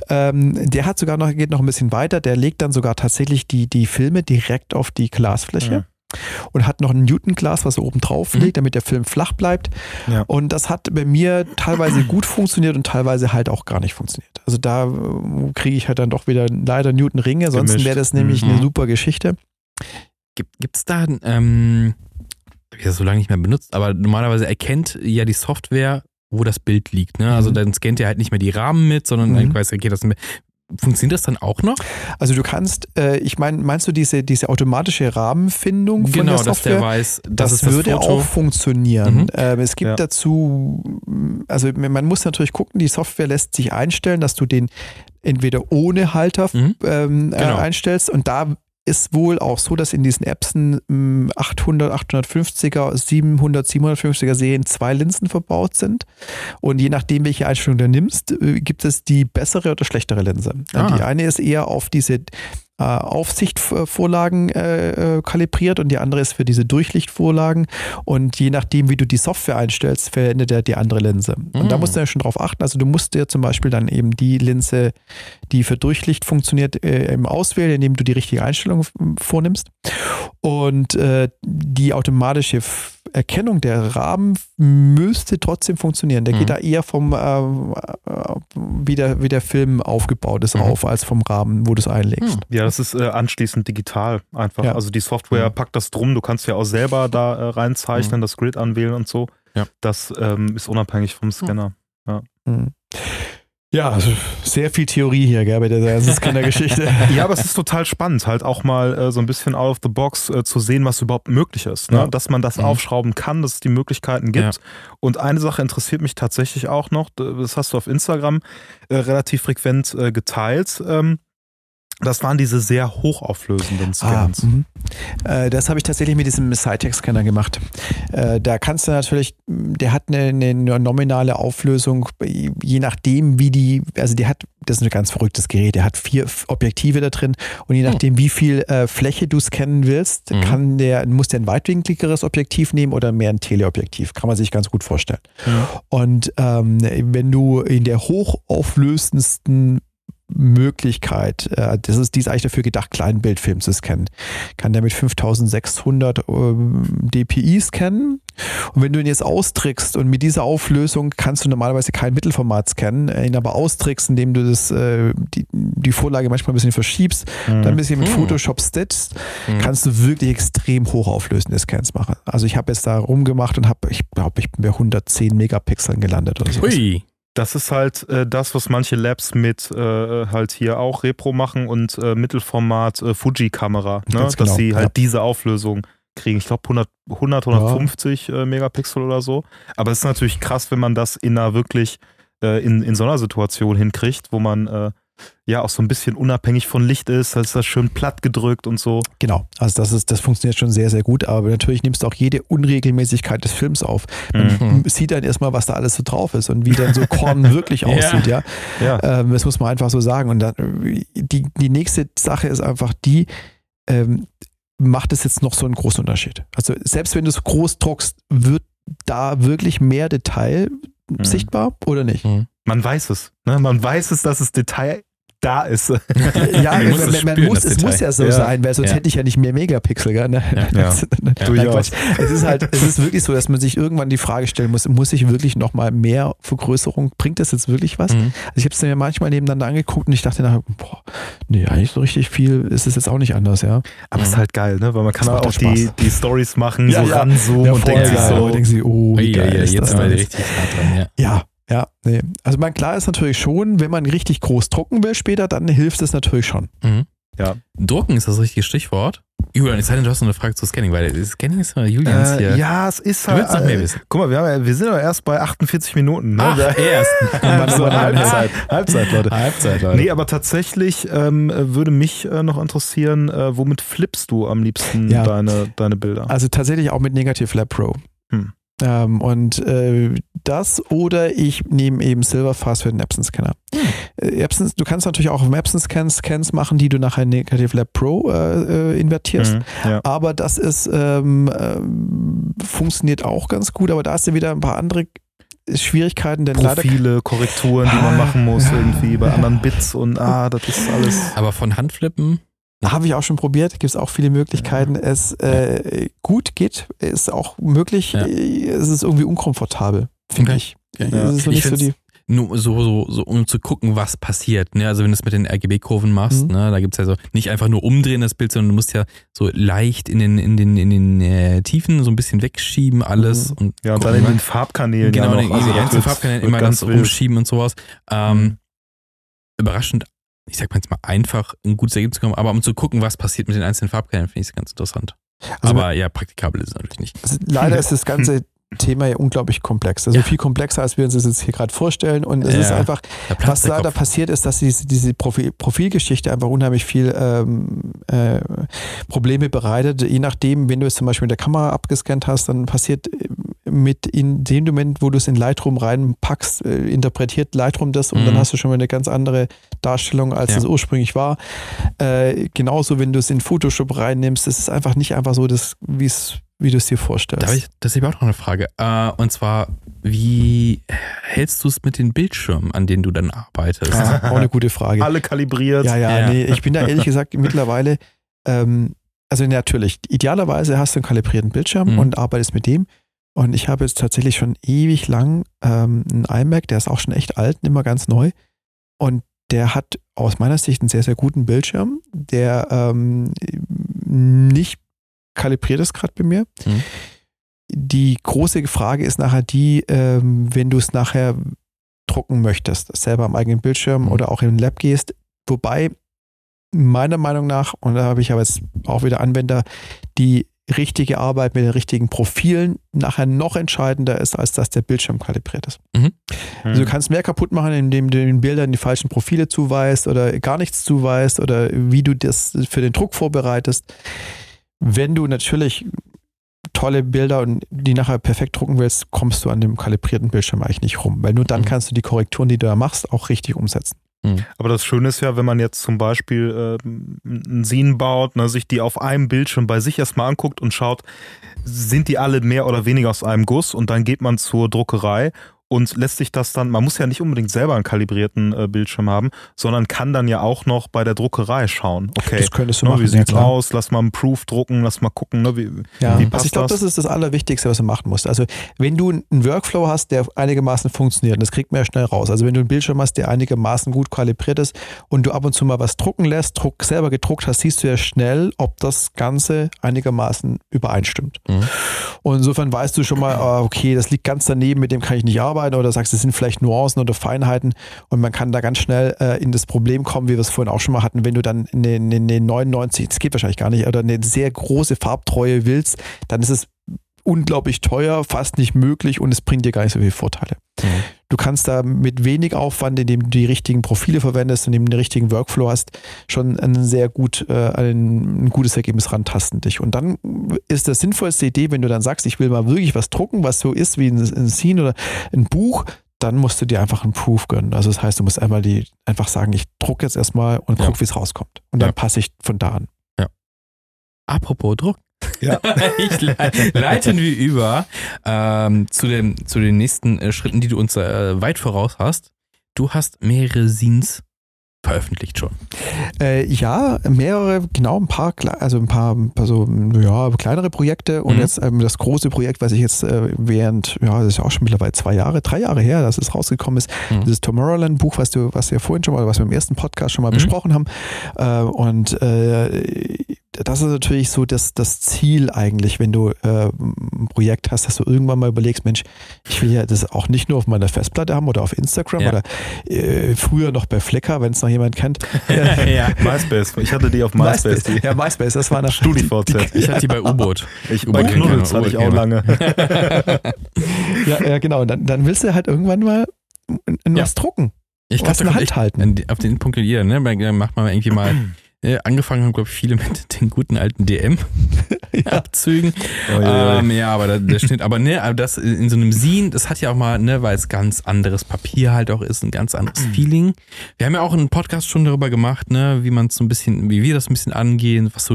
Ähm, der hat sogar noch, geht noch ein bisschen weiter, der legt dann sogar tatsächlich die, die Filme direkt auf die Glasfläche. Mhm und hat noch ein Newton-Glas, was er oben drauf legt, mhm. damit der Film flach bleibt. Ja. Und das hat bei mir teilweise gut funktioniert und teilweise halt auch gar nicht funktioniert. Also da äh, kriege ich halt dann doch wieder leider Newton-Ringe, sonst wäre das nämlich mhm. eine super Geschichte. Gibt es da, ähm, ich das so lange nicht mehr benutzt, aber normalerweise erkennt ja die Software, wo das Bild liegt. Ne? Also mhm. dann scannt er halt nicht mehr die Rahmen mit, sondern mhm. weiß, erkennt das Funktioniert das dann auch noch? Also du kannst, äh, ich meine, meinst du diese, diese automatische Rahmenfindung von genau, der Software? dass der weiß, das, das würde das auch funktionieren. Mhm. Ähm, es gibt ja. dazu, also man muss natürlich gucken, die Software lässt sich einstellen, dass du den entweder ohne Halter mhm. ähm, genau. äh, einstellst und da ist wohl auch so, dass in diesen Epson 800, 850er, 700, 750er Serien zwei Linsen verbaut sind. Und je nachdem, welche Einstellung du nimmst, äh, gibt es die bessere oder schlechtere Linse. Ah. Die eine ist eher auf diese Aufsichtvorlagen äh, äh, kalibriert und die andere ist für diese Durchlichtvorlagen. Und je nachdem, wie du die Software einstellst, verändert er die andere Linse. Und mm. da musst du ja schon drauf achten. Also du musst dir zum Beispiel dann eben die Linse, die für Durchlicht funktioniert, äh, eben auswählen, indem du die richtige Einstellung vornimmst. Und äh, die automatische Erkennung der Rahmen müsste trotzdem funktionieren. Der mhm. geht da eher vom, äh, wie, der, wie der Film aufgebaut ist, mhm. auf, als vom Rahmen, wo du es einlegst. Mhm. Ja, das ist äh, anschließend digital einfach. Ja. Also die Software mhm. packt das drum. Du kannst ja auch selber da äh, reinzeichnen, mhm. das Grid anwählen und so. Ja. Das ähm, ist unabhängig vom Scanner. Ja. Ja, also sehr viel Theorie hier, gell, bei der Geschichte. ja, aber es ist total spannend, halt auch mal äh, so ein bisschen out of the box äh, zu sehen, was überhaupt möglich ist. Ne? Ja. Dass man das mhm. aufschrauben kann, dass es die Möglichkeiten gibt. Ja. Und eine Sache interessiert mich tatsächlich auch noch, das hast du auf Instagram äh, relativ frequent äh, geteilt. Ähm, das waren diese sehr hochauflösenden Scans. Ah, äh, das habe ich tatsächlich mit diesem Cytex-Scanner gemacht. Äh, da kannst du natürlich, der hat eine, eine, nominale Auflösung, je nachdem, wie die, also die hat, das ist ein ganz verrücktes Gerät, der hat vier Objektive da drin und je hm. nachdem, wie viel äh, Fläche du scannen willst, mhm. kann der, muss der ein weitwinkligeres Objektiv nehmen oder mehr ein Teleobjektiv. Kann man sich ganz gut vorstellen. Mhm. Und ähm, wenn du in der hochauflösendsten Möglichkeit, äh, das ist, die ist eigentlich dafür gedacht, Kleinbildfilm zu scannen. Kann der mit 5600 ähm, dpi scannen. Und wenn du ihn jetzt austrickst und mit dieser Auflösung kannst du normalerweise kein Mittelformat scannen, äh, ihn aber austrickst, indem du das, äh, die, die Vorlage manchmal ein bisschen verschiebst, mhm. dann ein bisschen mit mhm. Photoshop stitchst, mhm. kannst du wirklich extrem hochauflösende Scans machen. Also ich habe jetzt da rumgemacht und habe, ich glaube, ich bin bei 110 Megapixeln gelandet oder so. Ui. Das ist halt äh, das, was manche Labs mit äh, halt hier auch Repro machen und äh, Mittelformat äh, Fuji-Kamera, ne? dass genau, sie halt ja. diese Auflösung kriegen. Ich glaube 100, 100, 150 ja. Megapixel oder so. Aber es ist natürlich krass, wenn man das in einer wirklich äh, in, in so einer Situation hinkriegt, wo man äh, ja auch so ein bisschen unabhängig von Licht ist, da ist das schön platt gedrückt und so. Genau, also das ist, das funktioniert schon sehr, sehr gut, aber natürlich nimmst du auch jede Unregelmäßigkeit des Films auf. Man mhm. sieht dann erstmal, was da alles so drauf ist und wie dann so Korn wirklich aussieht, ja. ja. Ähm, das muss man einfach so sagen. Und dann, die, die nächste Sache ist einfach die, ähm, macht es jetzt noch so einen großen Unterschied. Also selbst wenn du es groß druckst, wird da wirklich mehr Detail mhm. sichtbar oder nicht? Mhm. Man weiß es. Ne? Man weiß es, dass es Detail da ist. ja, man, man, man spüren, muss, es muss ja so ja. sein, weil sonst ja. hätte ich ja nicht mehr Megapixel. Gell? Ne? Ja. Durchaus. Es ist halt, es ist wirklich so, dass man sich irgendwann die Frage stellen muss, muss ich wirklich nochmal mehr Vergrößerung, bringt das jetzt wirklich was? Mhm. Also ich habe es mir manchmal nebeneinander angeguckt und ich dachte nachher, boah, nee, eigentlich so richtig viel ist es jetzt auch nicht anders, ja. Aber es mhm. ist halt geil, ne? Weil man kann auch halt die, die Stories machen, so ranzoomen und denkt sich so, denkt sich, oh, wie geil ja, ist jetzt das richtig dran, ja. Ja, nee. Also man, klar ist natürlich schon, wenn man richtig groß drucken will später, dann hilft es natürlich schon. Mhm. Ja. Drucken ist das richtige Stichwort. Julian, ich hatte, du hast noch eine Frage zu Scanning, weil Scanning ist ja Julians äh, hier. Ja, es ist halt. Du willst noch mehr wissen. Guck mal, wir, haben, wir sind aber erst bei 48 Minuten. Ne? Ach, erst. so Halbzeit. Halbzeit, Leute. Halbzeit, Leute. Nee, aber tatsächlich ähm, würde mich äh, noch interessieren, äh, womit flippst du am liebsten ja. deine, deine Bilder? Also tatsächlich auch mit Negative Lab Pro. Hm. Ähm, und äh, das oder ich nehme eben Silverfast für den Epson-Scanner. Hm. Äh, Epson, du kannst natürlich auch auf Epson-Scans Scans machen, die du nachher in Negative Lab Pro äh, äh invertierst. Mhm, ja. Aber das ist ähm, ähm, funktioniert auch ganz gut, aber da hast du wieder ein paar andere Schwierigkeiten, denn Profile, leider, Korrekturen, die man machen muss, irgendwie bei anderen Bits und ah, das ist alles. Aber von Handflippen habe ich auch schon probiert, gibt es auch viele Möglichkeiten. Ja. Es äh, gut geht, ist auch möglich. Ja. Es ist irgendwie unkomfortabel, finde okay. ich. Okay. Ja. Ist ich so die nur so, so, so, um zu gucken, was passiert. Ne? Also wenn du es mit den RGB-Kurven machst, mhm. ne? da gibt es ja so nicht einfach nur umdrehen das Bild, sondern du musst ja so leicht in den, in den, in den äh, Tiefen so ein bisschen wegschieben, alles. Mhm. Und ja, und dann in den Farbkanälen. Genau, ja in den also Farbkanälen immer ganz, ganz umschieben und sowas. Ähm, mhm. Überraschend ich sag mal jetzt mal einfach, ein gutes Ergebnis zu kommen, aber um zu gucken, was passiert mit den einzelnen Farbkanälen, finde ich es ganz interessant. Also aber ja, praktikabel ist es natürlich nicht. Also leider ist das ganze Thema ja unglaublich komplex. Also ja. viel komplexer, als wir uns das jetzt hier gerade vorstellen. Und es ja. ist einfach, was leider passiert ist, dass diese, diese Profil, Profilgeschichte einfach unheimlich viel ähm, äh, Probleme bereitet. Je nachdem, wenn du es zum Beispiel mit der Kamera abgescannt hast, dann passiert mit in dem Moment, wo du es in Lightroom reinpackst, äh, interpretiert Lightroom das und mhm. dann hast du schon mal eine ganz andere Darstellung, als ja. es ursprünglich war. Äh, genauso, wenn du es in Photoshop reinnimmst, es ist einfach nicht einfach so, wie es wie du es dir vorstellst. Da ich, das ist auch noch eine Frage. Äh, und zwar, wie hältst du es mit den Bildschirmen, an denen du dann arbeitest? Ja, auch eine gute Frage. Alle kalibriert. Ja, ja, ja. nee, ich bin da ehrlich gesagt mittlerweile, ähm, also natürlich, idealerweise hast du einen kalibrierten Bildschirm mhm. und arbeitest mit dem. Und ich habe jetzt tatsächlich schon ewig lang ähm, einen iMac, der ist auch schon echt alt, immer ganz neu. Und der hat aus meiner Sicht einen sehr, sehr guten Bildschirm, der ähm, nicht kalibriert ist gerade bei mir. Mhm. Die große Frage ist nachher die, ähm, wenn du es nachher drucken möchtest, selber am eigenen Bildschirm mhm. oder auch in den Lab gehst. Wobei meiner Meinung nach, und da habe ich aber jetzt auch wieder Anwender, die richtige Arbeit mit den richtigen Profilen nachher noch entscheidender ist, als dass der Bildschirm kalibriert ist. Mhm. Also du kannst mehr kaputt machen, indem du den Bildern die falschen Profile zuweist oder gar nichts zuweist oder wie du das für den Druck vorbereitest. Wenn du natürlich tolle Bilder und die nachher perfekt drucken willst, kommst du an dem kalibrierten Bildschirm eigentlich nicht rum, weil nur dann mhm. kannst du die Korrekturen, die du da machst, auch richtig umsetzen. Mhm. Aber das Schöne ist ja, wenn man jetzt zum Beispiel äh, einen Scene baut, ne, sich die auf einem Bildschirm bei sich erstmal anguckt und schaut, sind die alle mehr oder weniger aus einem Guss und dann geht man zur Druckerei und lässt sich das dann, man muss ja nicht unbedingt selber einen kalibrierten äh, Bildschirm haben, sondern kann dann ja auch noch bei der Druckerei schauen. Okay, das könntest du ne, machen. Wie sieht's ja, aus? Lass mal einen Proof drucken, lass mal gucken, ne, wie, ja. wie passt also ich glaube, das? das ist das Allerwichtigste, was du machen musst. Also wenn du einen Workflow hast, der einigermaßen funktioniert, und das kriegt man ja schnell raus. Also wenn du einen Bildschirm hast, der einigermaßen gut kalibriert ist und du ab und zu mal was drucken lässt, Druck selber gedruckt hast, siehst du ja schnell, ob das Ganze einigermaßen übereinstimmt. Mhm. Und insofern weißt du schon mal, ah, okay, das liegt ganz daneben, mit dem kann ich nicht arbeiten oder sagst, es sind vielleicht Nuancen oder Feinheiten und man kann da ganz schnell äh, in das Problem kommen, wie wir es vorhin auch schon mal hatten, wenn du dann in den, in den 99, das geht wahrscheinlich gar nicht, oder eine sehr große Farbtreue willst, dann ist es unglaublich teuer, fast nicht möglich und es bringt dir gar nicht so viele Vorteile. Mhm. Du kannst da mit wenig Aufwand, indem du die richtigen Profile verwendest und indem du den richtigen Workflow hast, schon ein sehr gut, äh, ein, ein, gutes Ergebnis rantasten dich. Und dann ist das sinnvollste Idee, wenn du dann sagst, ich will mal wirklich was drucken, was so ist wie ein, ein Scene oder ein Buch, dann musst du dir einfach einen Proof gönnen. Also das heißt, du musst einmal die einfach sagen, ich drucke jetzt erstmal und guck, ja. wie es rauskommt. Und dann ja. passe ich von da an. Ja. Apropos Druck. Ja. ich leite, leiten wir über ähm, zu, dem, zu den nächsten äh, Schritten, die du uns äh, weit voraus hast. Du hast mehrere Scenes veröffentlicht schon. Äh, ja, mehrere, genau ein paar, also ein paar, also ja, kleinere Projekte und mhm. jetzt ähm, das große Projekt, was ich jetzt äh, während, ja, das ist ja auch schon mittlerweile zwei Jahre, drei Jahre her, dass es rausgekommen ist, mhm. dieses Tomorrowland-Buch, was du, was wir vorhin schon mal, was wir im ersten Podcast schon mal mhm. besprochen haben. Äh, und äh, das ist natürlich so das, das Ziel eigentlich, wenn du äh, ein Projekt hast, dass du irgendwann mal überlegst, Mensch, ich will ja das auch nicht nur auf meiner Festplatte haben oder auf Instagram ja. oder äh, früher noch bei Flickr, wenn es noch jemand kennt. ja, MySpace. Ich hatte die auf MySpace. MySpace. Ja, MySpace, das war nach StudiVZ. Ich hatte die bei U-Boot. Ich bei Knuddels hatte ich auch lange. ja, ja, genau. Dann, dann willst du halt irgendwann mal was drucken. Ich kann es halten. Auf den Punkt jeder, ne? Macht man irgendwie mal Äh, angefangen haben, glaube ich, viele mit den guten alten DM-Abzügen. ja. Oh, ja. Ähm, ja, aber der, der Schnitt, aber ne, aber das in so einem Scene, das hat ja auch mal, ne, weil es ganz anderes Papier halt auch ist, ein ganz anderes mhm. Feeling. Wir haben ja auch einen Podcast schon darüber gemacht, ne, wie man so ein bisschen, wie wir das ein bisschen angehen, was so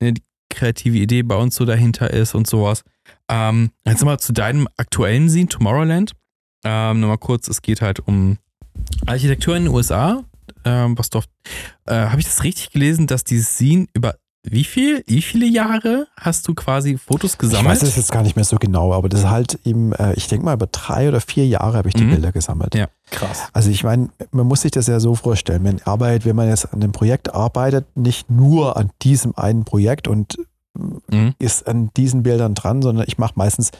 ne, die kreative Idee bei uns so dahinter ist und sowas. Ähm, jetzt nochmal zu deinem aktuellen Scene, Tomorrowland. Ähm, nochmal kurz, es geht halt um Architektur in den USA ähm, was doch, äh, habe ich das richtig gelesen, dass dieses Scene über wie viel, wie viele Jahre hast du quasi Fotos gesammelt? Ich weiß es jetzt gar nicht mehr so genau, aber das ist halt eben, äh, ich denke mal, über drei oder vier Jahre habe ich die mhm. Bilder gesammelt. Ja, krass. Also ich meine, man muss sich das ja so vorstellen, wenn Arbeit, wenn man jetzt an einem Projekt arbeitet, nicht nur an diesem einen Projekt und mhm. ist an diesen Bildern dran, sondern ich mache meistens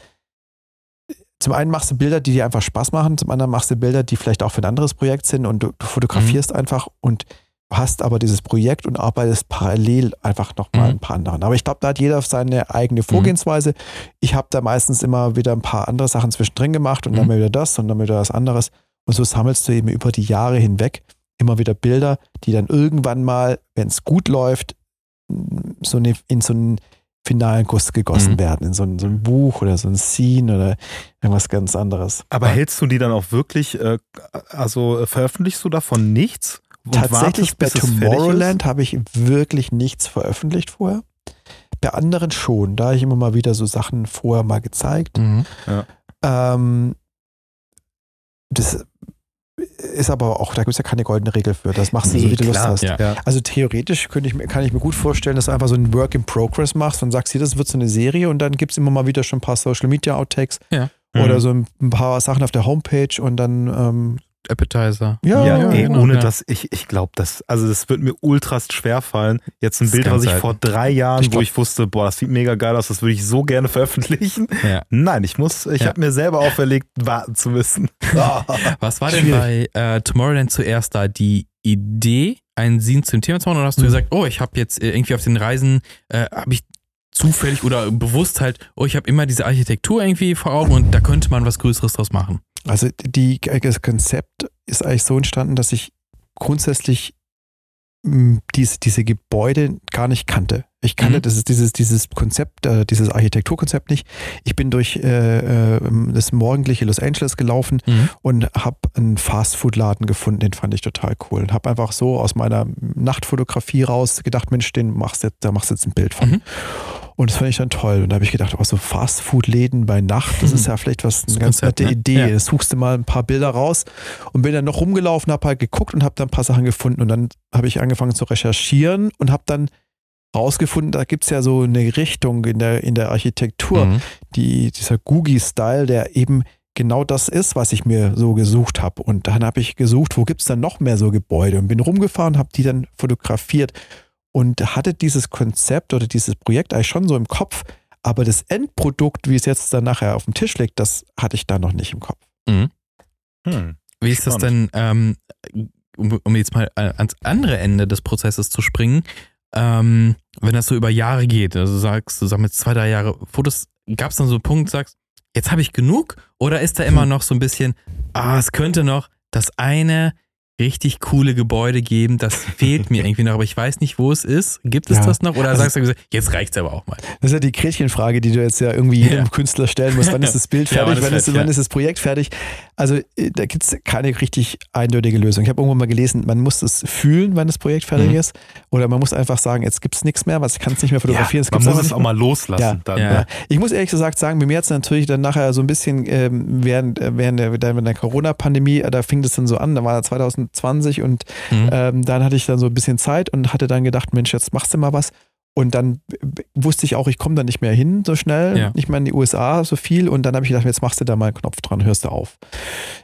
zum einen machst du Bilder, die dir einfach Spaß machen, zum anderen machst du Bilder, die vielleicht auch für ein anderes Projekt sind und du, du fotografierst mhm. einfach und hast aber dieses Projekt und arbeitest parallel einfach nochmal mhm. ein paar anderen. Aber ich glaube, da hat jeder seine eigene mhm. Vorgehensweise. Mhm. Ich habe da meistens immer wieder ein paar andere Sachen zwischendrin gemacht und mhm. dann wieder das und dann wieder was anderes. Und so sammelst du eben über die Jahre hinweg immer wieder Bilder, die dann irgendwann mal, wenn es gut läuft, so eine, in so ein finalen Guss gegossen mhm. werden, in so ein, so ein, Buch oder so ein Scene oder irgendwas ganz anderes. Aber hältst du die dann auch wirklich, äh, also äh, veröffentlichst du davon nichts? Tatsächlich wartest, bei Tomorrowland habe ich wirklich nichts veröffentlicht vorher. Bei anderen schon, da habe ich immer mal wieder so Sachen vorher mal gezeigt. Mhm. Ja. Ähm, das ist aber auch, da gibt es ja keine goldene Regel für. Das machst du nee, so, wie du Lust hast. Ja. Also theoretisch könnte ich, kann ich mir gut vorstellen, dass du einfach so ein Work in Progress machst und sagst, hier, das wird so eine Serie und dann gibt es immer mal wieder schon ein paar Social Media Outtakes. Ja. Oder mhm. so ein paar Sachen auf der Homepage und dann ähm, Appetizer. Ja, ja, ey, genau, ohne ja. dass ich, ich glaube, das, also das wird mir ultrast schwer fallen. Jetzt ein das Bild, was ich vor drei Jahren, ich glaub, wo ich wusste, boah, das sieht mega geil aus, das würde ich so gerne veröffentlichen. Ja. Nein, ich muss, ich ja. habe mir selber auferlegt, warten zu müssen. was war denn bei äh, Tomorrowland zuerst da? Die Idee, einen Scene zum Thema zu machen, oder hast du mhm. gesagt, oh, ich habe jetzt äh, irgendwie auf den Reisen, äh, habe ich zufällig oder bewusst halt, oh, ich habe immer diese Architektur irgendwie vor Augen und da könnte man was Größeres draus machen. Also die, das Konzept ist eigentlich so entstanden, dass ich grundsätzlich hm, diese, diese Gebäude gar nicht kannte. Ich kannte mhm. das ist dieses, dieses Konzept, äh, dieses Architekturkonzept nicht. Ich bin durch äh, äh, das morgendliche Los Angeles gelaufen mhm. und habe einen Fastfood-Laden gefunden, den fand ich total cool. Und habe einfach so aus meiner Nachtfotografie raus gedacht, Mensch, den machst jetzt, da machst du jetzt ein Bild von. Mhm. Und das fand ich dann toll. Und da habe ich gedacht, oh, so Fastfood-Läden bei Nacht, das ist ja vielleicht was, eine ganz Konzept, nette ne? Idee. Ja. Das suchst du mal ein paar Bilder raus und bin dann noch rumgelaufen, habe halt geguckt und habe dann ein paar Sachen gefunden. Und dann habe ich angefangen zu recherchieren und habe dann rausgefunden, da gibt es ja so eine Richtung in der, in der Architektur, mhm. die, dieser Googie-Style, der eben genau das ist, was ich mir so gesucht habe. Und dann habe ich gesucht, wo gibt es dann noch mehr so Gebäude und bin rumgefahren, habe die dann fotografiert und hatte dieses Konzept oder dieses Projekt eigentlich schon so im Kopf, aber das Endprodukt, wie es jetzt dann nachher auf dem Tisch liegt, das hatte ich da noch nicht im Kopf. Mhm. Hm. Wie ist das denn, ähm, um, um, jetzt mal ans andere Ende des Prozesses zu springen, ähm, wenn das so über Jahre geht, also sagst du sammelst zwei, drei Jahre Fotos, gab es dann so einen Punkt, sagst, jetzt habe ich genug? Oder ist da immer hm. noch so ein bisschen, ah, es könnte noch das eine richtig coole Gebäude geben. Das fehlt mir irgendwie noch, aber ich weiß nicht, wo es ist. Gibt es ja. das noch? Oder also, sagst du, jetzt reicht es aber auch mal? Das ist ja die Gretchenfrage, die du jetzt ja irgendwie jedem ja. Künstler stellen musst. Wann ist das Bild fertig? ja, wann, ist, wann ist das Projekt fertig? Also äh, da gibt es keine richtig eindeutige Lösung. Ich habe irgendwann mal gelesen, man muss es fühlen, wann das Projekt fertig mhm. ist. Oder man muss einfach sagen, jetzt gibt es nichts mehr, was ich kann es nicht mehr fotografieren. man muss es auch mal loslassen. Dann, Ich muss ehrlich gesagt sagen, bei mir hat es natürlich dann nachher so ein bisschen ähm, während, äh, während der, der Corona-Pandemie, da fing das dann so an, da war 2020 und Mhm. Ähm, dann hatte ich dann so ein bisschen Zeit und hatte dann gedacht, Mensch, jetzt machst du mal was. Und dann wusste ich auch, ich komme da nicht mehr hin so schnell, ja. nicht mehr in die USA so viel. Und dann habe ich gedacht, jetzt machst du da mal einen Knopf dran, hörst du auf.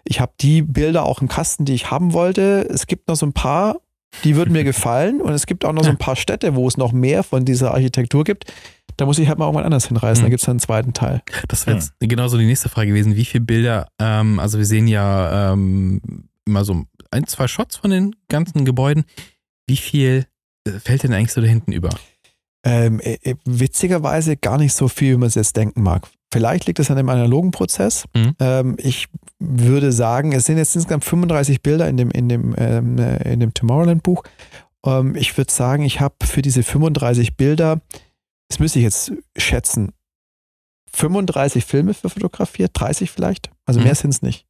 Ich habe die Bilder auch im Kasten, die ich haben wollte. Es gibt noch so ein paar, die würden mir gefallen. Und es gibt auch noch so ein paar Städte, wo es noch mehr von dieser Architektur gibt. Da muss ich halt mal irgendwann anders hinreißen. Mhm. Da gibt es dann einen zweiten Teil. Das wäre jetzt mhm. genauso die nächste Frage gewesen. Wie viele Bilder, ähm, also wir sehen ja ähm, immer so ein, zwei Shots von den ganzen Gebäuden. Wie viel äh, fällt denn eigentlich so da hinten über? Ähm, äh, äh, witzigerweise gar nicht so viel, wie man es jetzt denken mag. Vielleicht liegt es an dem analogen Prozess. Mhm. Ähm, ich würde sagen, es sind jetzt insgesamt 35 Bilder in dem, in dem, ähm, in dem Tomorrowland-Buch. Ähm, ich würde sagen, ich habe für diese 35 Bilder, das müsste ich jetzt schätzen, 35 Filme für fotografiert, 30 vielleicht. Also mhm. mehr sind es nicht.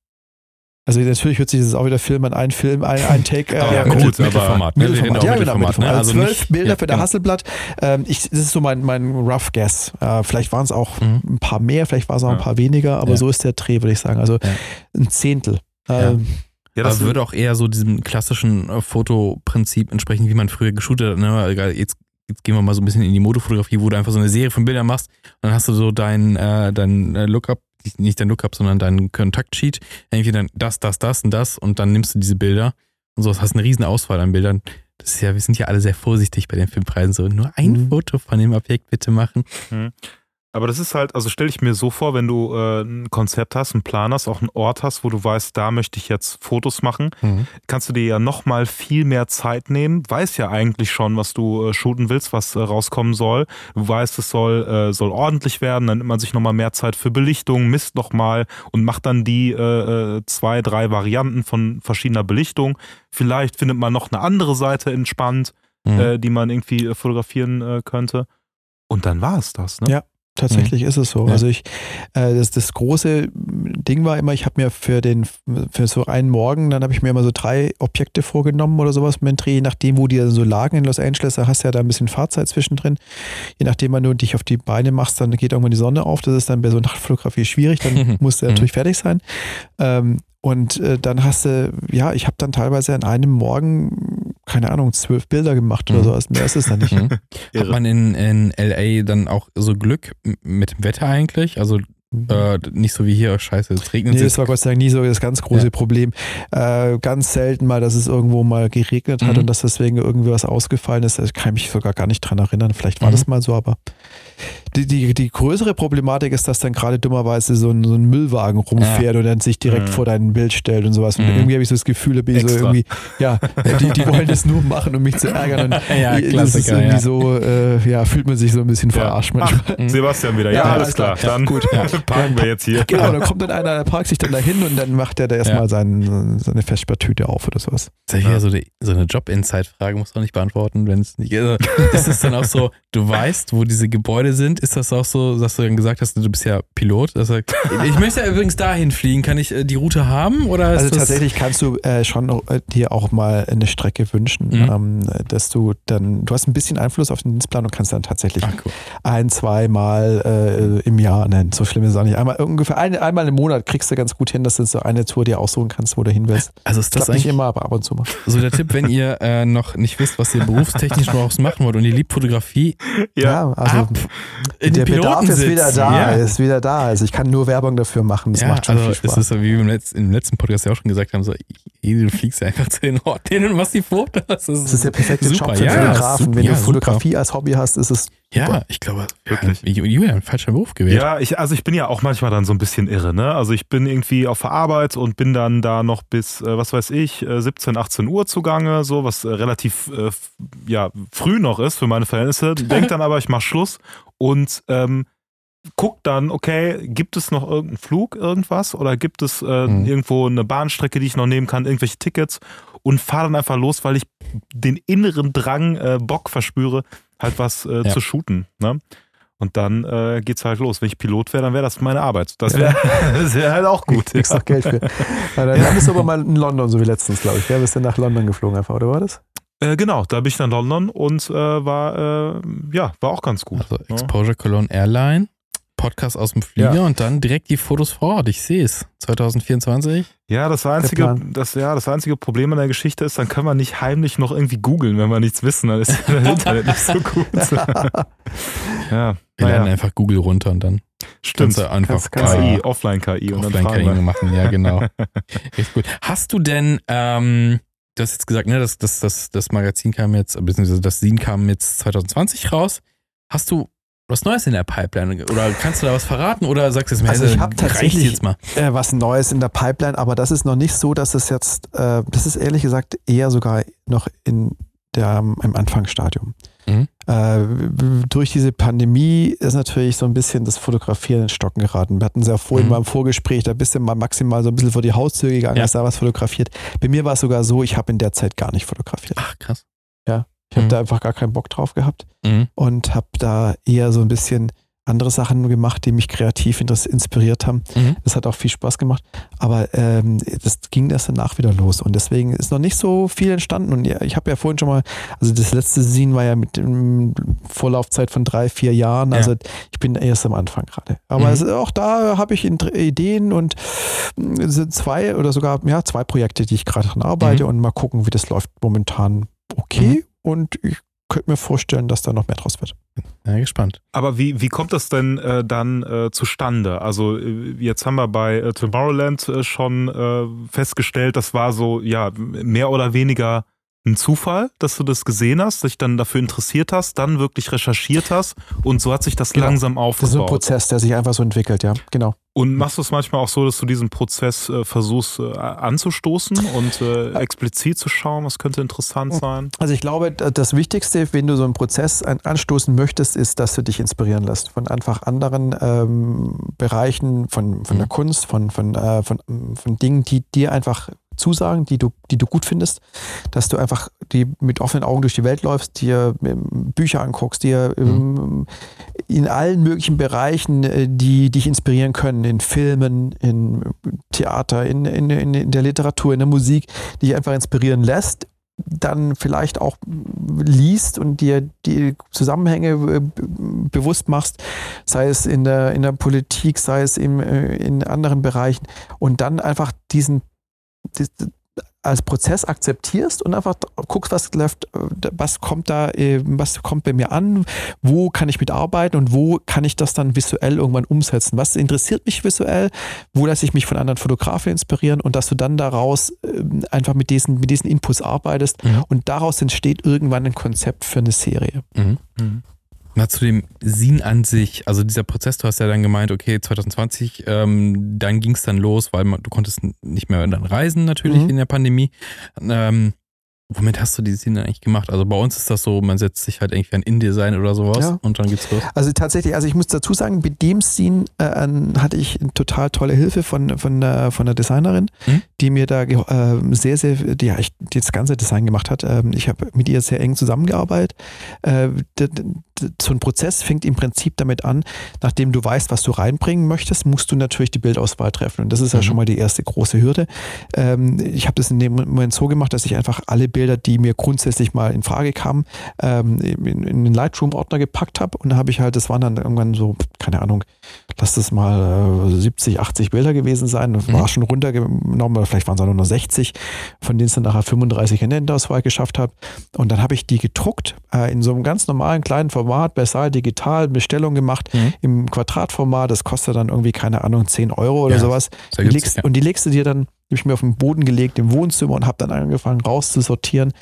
Also natürlich hört sich das auch wieder Film an, ein Film, ein, ein Take. Äh, ja, gut, Mittel, Mittelformat. Ne? Mittelformat. Ja, genau, Mittelformat. Ne? Also zwölf Bilder ja, für der genau. Hasselblatt. Ähm, ich, das ist so mein, mein Rough Guess. Äh, vielleicht waren es auch mhm. ein paar mehr, vielleicht war es auch ja. ein paar weniger, aber ja. so ist der Dreh, würde ich sagen. Also ein Zehntel. Ähm, ja, das würde auch eher so diesem klassischen äh, Fotoprinzip entsprechen, wie man früher geshootet hat. Ne? Jetzt, jetzt gehen wir mal so ein bisschen in die Motofotografie, wo du einfach so eine Serie von Bildern machst und dann hast du so dein, äh, dein äh, Lookup nicht dein Lookup, sondern dein Kontaktsheet, irgendwie dann das, das, das und das und dann nimmst du diese Bilder und so, hast eine riesen Auswahl an Bildern. Das ist ja, wir sind ja alle sehr vorsichtig bei den Filmpreisen, so nur ein mhm. Foto von dem Objekt bitte machen. Mhm. Aber das ist halt, also stelle ich mir so vor, wenn du äh, ein Konzept hast, einen Plan hast, auch einen Ort hast, wo du weißt, da möchte ich jetzt Fotos machen, mhm. kannst du dir ja nochmal viel mehr Zeit nehmen. Weißt ja eigentlich schon, was du äh, shooten willst, was äh, rauskommen soll. Du weißt, es soll, äh, soll ordentlich werden, dann nimmt man sich nochmal mehr Zeit für Belichtung, misst nochmal und macht dann die äh, äh, zwei, drei Varianten von verschiedener Belichtung. Vielleicht findet man noch eine andere Seite entspannt, mhm. äh, die man irgendwie äh, fotografieren äh, könnte. Und dann war es das, ne? Ja, Tatsächlich mhm. ist es so. Ja. Also ich, äh, das, das große Ding war immer, ich habe mir für den, für so einen Morgen, dann habe ich mir immer so drei Objekte vorgenommen oder sowas mit dem Dreh, je nachdem, wo die dann so lagen in Los Angeles, da hast du ja da ein bisschen Fahrzeit zwischendrin. Je nachdem, wenn du dich auf die Beine machst, dann geht irgendwann die Sonne auf. Das ist dann bei so Nachtfotografie schwierig, dann musst du mhm. natürlich fertig sein. Ähm, und äh, dann hast du, ja, ich habe dann teilweise an einem Morgen, keine Ahnung, zwölf Bilder gemacht oder mhm. so. Also mehr ist es dann nicht. Mhm. Hat man in, in LA dann auch so Glück mit dem Wetter eigentlich? Also mhm. äh, nicht so wie hier, scheiße, es regnet. Nee, das war Gott sei Dank nie so das ganz große ja. Problem. Äh, ganz selten mal, dass es irgendwo mal geregnet hat mhm. und dass deswegen irgendwie was ausgefallen ist. Ich kann mich sogar gar nicht dran erinnern. Vielleicht war mhm. das mal so, aber die, die, die größere Problematik ist, dass dann gerade dummerweise so ein, so ein Müllwagen rumfährt ja. und dann sich direkt mhm. vor dein Bild stellt und sowas. Und mhm. irgendwie habe ich so das Gefühl, da bin ich so irgendwie, ja, die, die wollen das nur machen, um mich zu ärgern. Und ja, das ist irgendwie ja. so, äh, ja, fühlt man sich so ein bisschen verarscht manchmal. Ach, Sebastian wieder, ja, alles klar. Dann gut. parken wir jetzt hier. Genau, dann kommt dann einer, der parkt sich dann dahin und dann macht er da erstmal seinen, seine Festspartüte auf oder sowas. Das ist ja so, die, so eine Job-Insight-Frage, muss man nicht beantworten, wenn es nicht. Also, ist es dann auch so, du weißt, wo diese Gebäude sind, ist das auch so, dass du dann gesagt hast, du bist ja Pilot? Er, ich möchte ja übrigens dahin fliegen. Kann ich äh, die Route haben? Oder also tatsächlich kannst du äh, schon äh, dir auch mal eine Strecke wünschen, mhm. ähm, dass du dann, du hast ein bisschen Einfluss auf den Dienstplan und kannst dann tatsächlich Ach, cool. ein, zwei Mal äh, im Jahr, nein, so schlimm ist es auch nicht, einmal ungefähr ein, einmal im Monat kriegst du ganz gut hin, dass du so eine Tour dir aussuchen kannst, wo du hin willst. Also ist das nicht immer, aber ab und zu mal. So der Tipp, wenn ihr äh, noch nicht wisst, was ihr berufstechnisch noch machen wollt und ihr liebt Fotografie, ja, ja also ab in der Bedarf ist wieder da, ja. ist wieder da. Also ich kann nur Werbung dafür machen. Das ja, macht schon also viel Spaß. Es ist so, wie wir im letzten, im letzten Podcast ja auch schon gesagt haben, so, du fliegst einfach zu den Orten und machst die Fotos. Das ist, das ist der perfekte super. Job für ja, Fotografen. Wenn du Fotografie super. als Hobby hast, ist es ja, ich glaube, wirklich. Ja, Julian, falscher Beruf gewählt. Ja, ich, also ich bin ja auch manchmal dann so ein bisschen irre, ne? Also ich bin irgendwie auf der Arbeit und bin dann da noch bis, äh, was weiß ich, 17, äh, 18 Uhr zugange, so, was äh, relativ ja, früh noch ist für meine Verhältnisse. Denk dann aber, ich mach Schluss und ähm, guck dann, okay, gibt es noch irgendeinen Flug, irgendwas? Oder gibt es mhm. irgendwo eine Bahnstrecke, die ich noch nehmen kann, irgendwelche Tickets? Und fahre dann einfach los, weil ich den inneren Drang, Bock verspüre, halt was äh, ja. zu shooten. Ne? Und dann äh, geht's halt los. Wenn ich Pilot wäre, dann wäre das meine Arbeit. Das wäre ja. wär halt auch gut. Kriegst ja. noch Geld für. Ja, dann ja. bist du aber mal in London, so wie letztens, glaube ich. Ja, bist du nach London geflogen einfach, oder war das? Äh, genau, da bin ich nach London und äh, war, äh, ja, war auch ganz gut. Also Exposure Cologne Airline Podcast aus dem Flieger ja. und dann direkt die Fotos vor Ort. Ich sehe es. 2024. Ja, das einzige, das, ja, das einzige Problem an der Geschichte ist, dann können wir nicht heimlich noch irgendwie googeln, wenn wir nichts wissen. Dann ist das Internet nicht so gut. ja, wir laden einfach Google runter und dann. Stimmt. einfach KI, Offline-KI und Offline-KI machen, ja, genau. Richtig gut. Hast du denn, ähm, du hast jetzt gesagt, ne, das, das, das, das Magazin kam jetzt, beziehungsweise das Sin kam jetzt 2020 raus. Hast du was Neues in der Pipeline? Oder kannst du da was verraten? Oder sagst du es mir, also ich habe tatsächlich jetzt mal. Äh, was Neues in der Pipeline, aber das ist noch nicht so, dass es jetzt, äh, das ist ehrlich gesagt eher sogar noch in der, im Anfangsstadium. Mhm. Äh, durch diese Pandemie ist natürlich so ein bisschen das Fotografieren in Stocken geraten. Wir hatten es ja vorhin mhm. beim Vorgespräch, da bist du mal maximal so ein bisschen vor die Haustür gegangen, ja. hast da was fotografiert. Bei mir war es sogar so, ich habe in der Zeit gar nicht fotografiert. Ach, krass. Ja, habe da einfach gar keinen Bock drauf gehabt mhm. und habe da eher so ein bisschen andere Sachen gemacht, die mich kreativ inspiriert haben. Mhm. Das hat auch viel Spaß gemacht. Aber ähm, das ging erst danach wieder los. Und deswegen ist noch nicht so viel entstanden. Und ja, ich habe ja vorhin schon mal, also das letzte Scene war ja mit ähm, Vorlaufzeit von drei, vier Jahren. Also ich bin erst am Anfang gerade. Aber mhm. es, auch da habe ich Ideen und äh, es sind zwei oder sogar ja, zwei Projekte, die ich gerade dran arbeite mhm. und mal gucken, wie das läuft momentan okay. Und ich könnte mir vorstellen, dass da noch mehr draus wird. Ja, gespannt. Aber wie, wie kommt das denn äh, dann äh, zustande? Also äh, jetzt haben wir bei äh, Tomorrowland äh, schon äh, festgestellt, das war so ja mehr oder weniger ein Zufall, dass du das gesehen hast, dich dann dafür interessiert hast, dann wirklich recherchiert hast und so hat sich das genau. langsam aufgebaut. Das ist ein Prozess, der sich einfach so entwickelt, ja, genau. Und machst du es manchmal auch so, dass du diesen Prozess äh, versuchst äh, anzustoßen und äh, explizit zu schauen, was könnte interessant sein? Also ich glaube, das Wichtigste, wenn du so einen Prozess anstoßen möchtest, ist, dass du dich inspirieren lässt von einfach anderen ähm, Bereichen, von, von mhm. der Kunst, von, von, äh, von, von Dingen, die dir einfach zusagen, die du, die du gut findest, dass du einfach die mit offenen Augen durch die Welt läufst, dir ähm, Bücher anguckst, dir mhm. in allen möglichen Bereichen, äh, die dich inspirieren können, in Filmen, in Theater, in, in, in der Literatur, in der Musik, die dich einfach inspirieren lässt dann vielleicht auch liest und dir die Zusammenhänge äh, bewusst machst, sei es in der, in der Politik, sei es äh, in anderen Bereichen und dann einfach diesen als Prozess akzeptierst und einfach guckst, was läuft, was kommt da, äh, was kommt bei mir an, wo kann ich mitarbeiten und wo kann ich das dann visuell irgendwann umsetzen. Was interessiert mich visuell, wo lasse ich mich von anderen Fotografen inspirieren und dass du dann daraus ähm, einfach mit diesen, mit diesen Inputs arbeitest mhm. und daraus entsteht irgendwann ein Konzept für eine Serie. Mhm. Mhm. Mal zu dem Sin an sich, also dieser Prozess, du hast ja dann gemeint, okay, 2020, ähm, dann ging es dann los, weil man, du konntest nicht mehr dann reisen natürlich mhm. in der Pandemie. Ähm, Womit hast du die Szene eigentlich gemacht? Also bei uns ist das so, man setzt sich halt irgendwie an InDesign oder sowas ja. und dann geht's los. Also tatsächlich, also ich muss dazu sagen, bei dem Scene äh, hatte ich total tolle Hilfe von, von, der, von der Designerin, mhm. die mir da äh, sehr, sehr, die, ja, ich, die das ganze Design gemacht hat. Ähm, ich habe mit ihr sehr eng zusammengearbeitet. Äh, so ein Prozess fängt im Prinzip damit an, nachdem du weißt, was du reinbringen möchtest, musst du natürlich die Bildauswahl treffen. Und das ist mhm. ja schon mal die erste große Hürde. Ähm, ich habe das in dem Moment so gemacht, dass ich einfach alle Bilder, die mir grundsätzlich mal in Frage kamen, ähm, in, in den Lightroom-Ordner gepackt habe. Und da habe ich halt, das waren dann irgendwann so, keine Ahnung, lass das mal äh, 70, 80 Bilder gewesen sein. Das mhm. war schon runtergenommen, oder vielleicht waren es auch nur 60, von denen es dann nachher 35 in der Endauswahl geschafft habe. Und dann habe ich die gedruckt äh, in so einem ganz normalen kleinen Format Format, Versal digital, Bestellung gemacht mhm. im Quadratformat. Das kostet dann irgendwie, keine Ahnung, 10 Euro oder ja, sowas. Die legst, ja. Und die legst du dir dann habe ich mir auf den Boden gelegt im Wohnzimmer und habe dann angefangen rauszusortieren.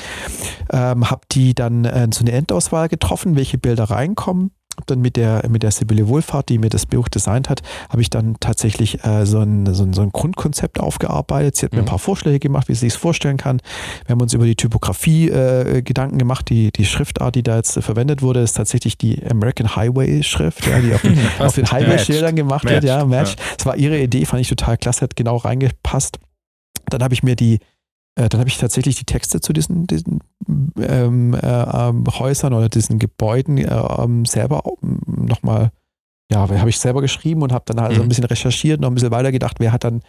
Ähm, habe die dann äh, zu einer Endauswahl getroffen, welche Bilder reinkommen dann mit der, mit der Sibylle Wohlfahrt, die mir das Buch designt hat, habe ich dann tatsächlich äh, so, ein, so, ein, so ein Grundkonzept aufgearbeitet. Sie hat mhm. mir ein mhm. paar Vorschläge gemacht, wie sie es vorstellen kann. Wir haben uns über die Typografie äh, Gedanken gemacht. Die, die Schriftart, die da jetzt äh, verwendet wurde, ist tatsächlich die American Highway Schrift, ja, die auf, auf den Highway-Schildern gemacht Match. wird. Ja, Match. Ja. Das war ihre Idee, fand ich total klasse, hat genau reingepasst. Dann habe ich mir die äh, dann habe ich tatsächlich die Texte zu diesen, diesen ähm, äh, Häusern oder diesen Gebäuden äh, ähm, selber nochmal, ja, habe ich selber geschrieben und habe dann halt mhm. so ein bisschen recherchiert, noch ein bisschen weitergedacht, wer hat dann,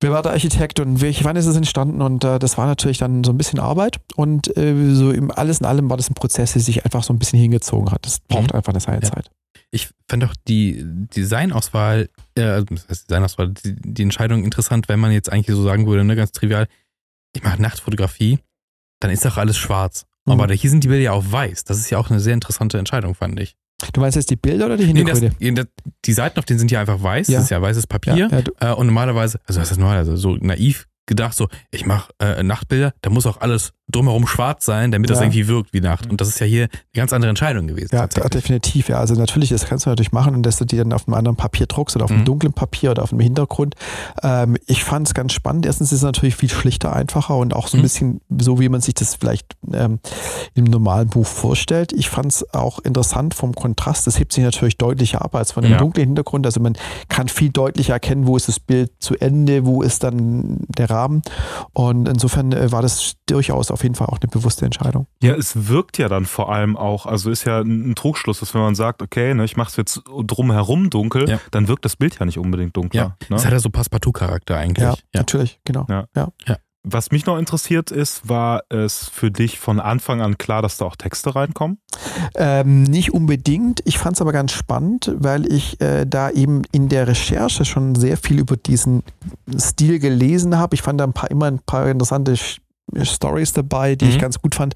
wer war der Architekt und welch, wann ist es entstanden und äh, das war natürlich dann so ein bisschen Arbeit und äh, so im alles in allem war das ein Prozess, der sich einfach so ein bisschen hingezogen hat. Das braucht mhm. einfach eine seine ja. Zeit. Ich fand auch die Designauswahl, äh, also, das heißt Designauswahl, die, die Entscheidung interessant, wenn man jetzt eigentlich so sagen würde, ne, ganz trivial, ich mache Nachtfotografie, dann ist doch alles schwarz. Mhm. Aber hier sind die Bilder ja auch weiß. Das ist ja auch eine sehr interessante Entscheidung, fand ich. Du meinst jetzt die Bilder oder die Hintergründe? Nee, das, die Seiten auf denen sind ja einfach weiß. Ja. Das ist ja weißes Papier. Ja, ja, äh, und normalerweise, also was ist normalerweise? So naiv gedacht, so, ich mache äh, Nachtbilder, da muss auch alles drumherum schwarz sein, damit ja. das irgendwie wirkt wie Nacht. Und das ist ja hier eine ganz andere Entscheidung gewesen. Ja, definitiv. Ja, also natürlich, das kannst du natürlich machen und dass du die dann auf einem anderen Papier druckst oder auf einem mhm. dunklen Papier oder auf einem Hintergrund. Ähm, ich fand es ganz spannend. Erstens ist es natürlich viel schlichter, einfacher und auch so ein mhm. bisschen so, wie man sich das vielleicht ähm, im normalen Buch vorstellt. Ich fand es auch interessant vom Kontrast. Das hebt sich natürlich deutlicher ab als von einem ja. dunklen Hintergrund. Also man kann viel deutlicher erkennen, wo ist das Bild zu Ende, wo ist dann der Rahmen Rahmen. Und insofern äh, war das durchaus auf jeden Fall auch eine bewusste Entscheidung. Ja, es wirkt ja dann vor allem auch, also ist ja ein Trugschluss, dass wenn man sagt, okay, ne, ich mache es jetzt drumherum dunkel, ja. dann wirkt das Bild ja nicht unbedingt dunkler. Ja, ne? das hat ja so Passepartout-Charakter eigentlich. Ja, ja, natürlich, genau. Ja. ja. Was mich noch interessiert ist, war es für dich von Anfang an klar, dass da auch Texte reinkommen? Ähm, nicht unbedingt. Ich fand es aber ganz spannend, weil ich äh, da eben in der Recherche schon sehr viel über diesen Stil gelesen habe. Ich fand da ein paar, immer ein paar interessante Stories dabei, die mhm. ich ganz gut fand.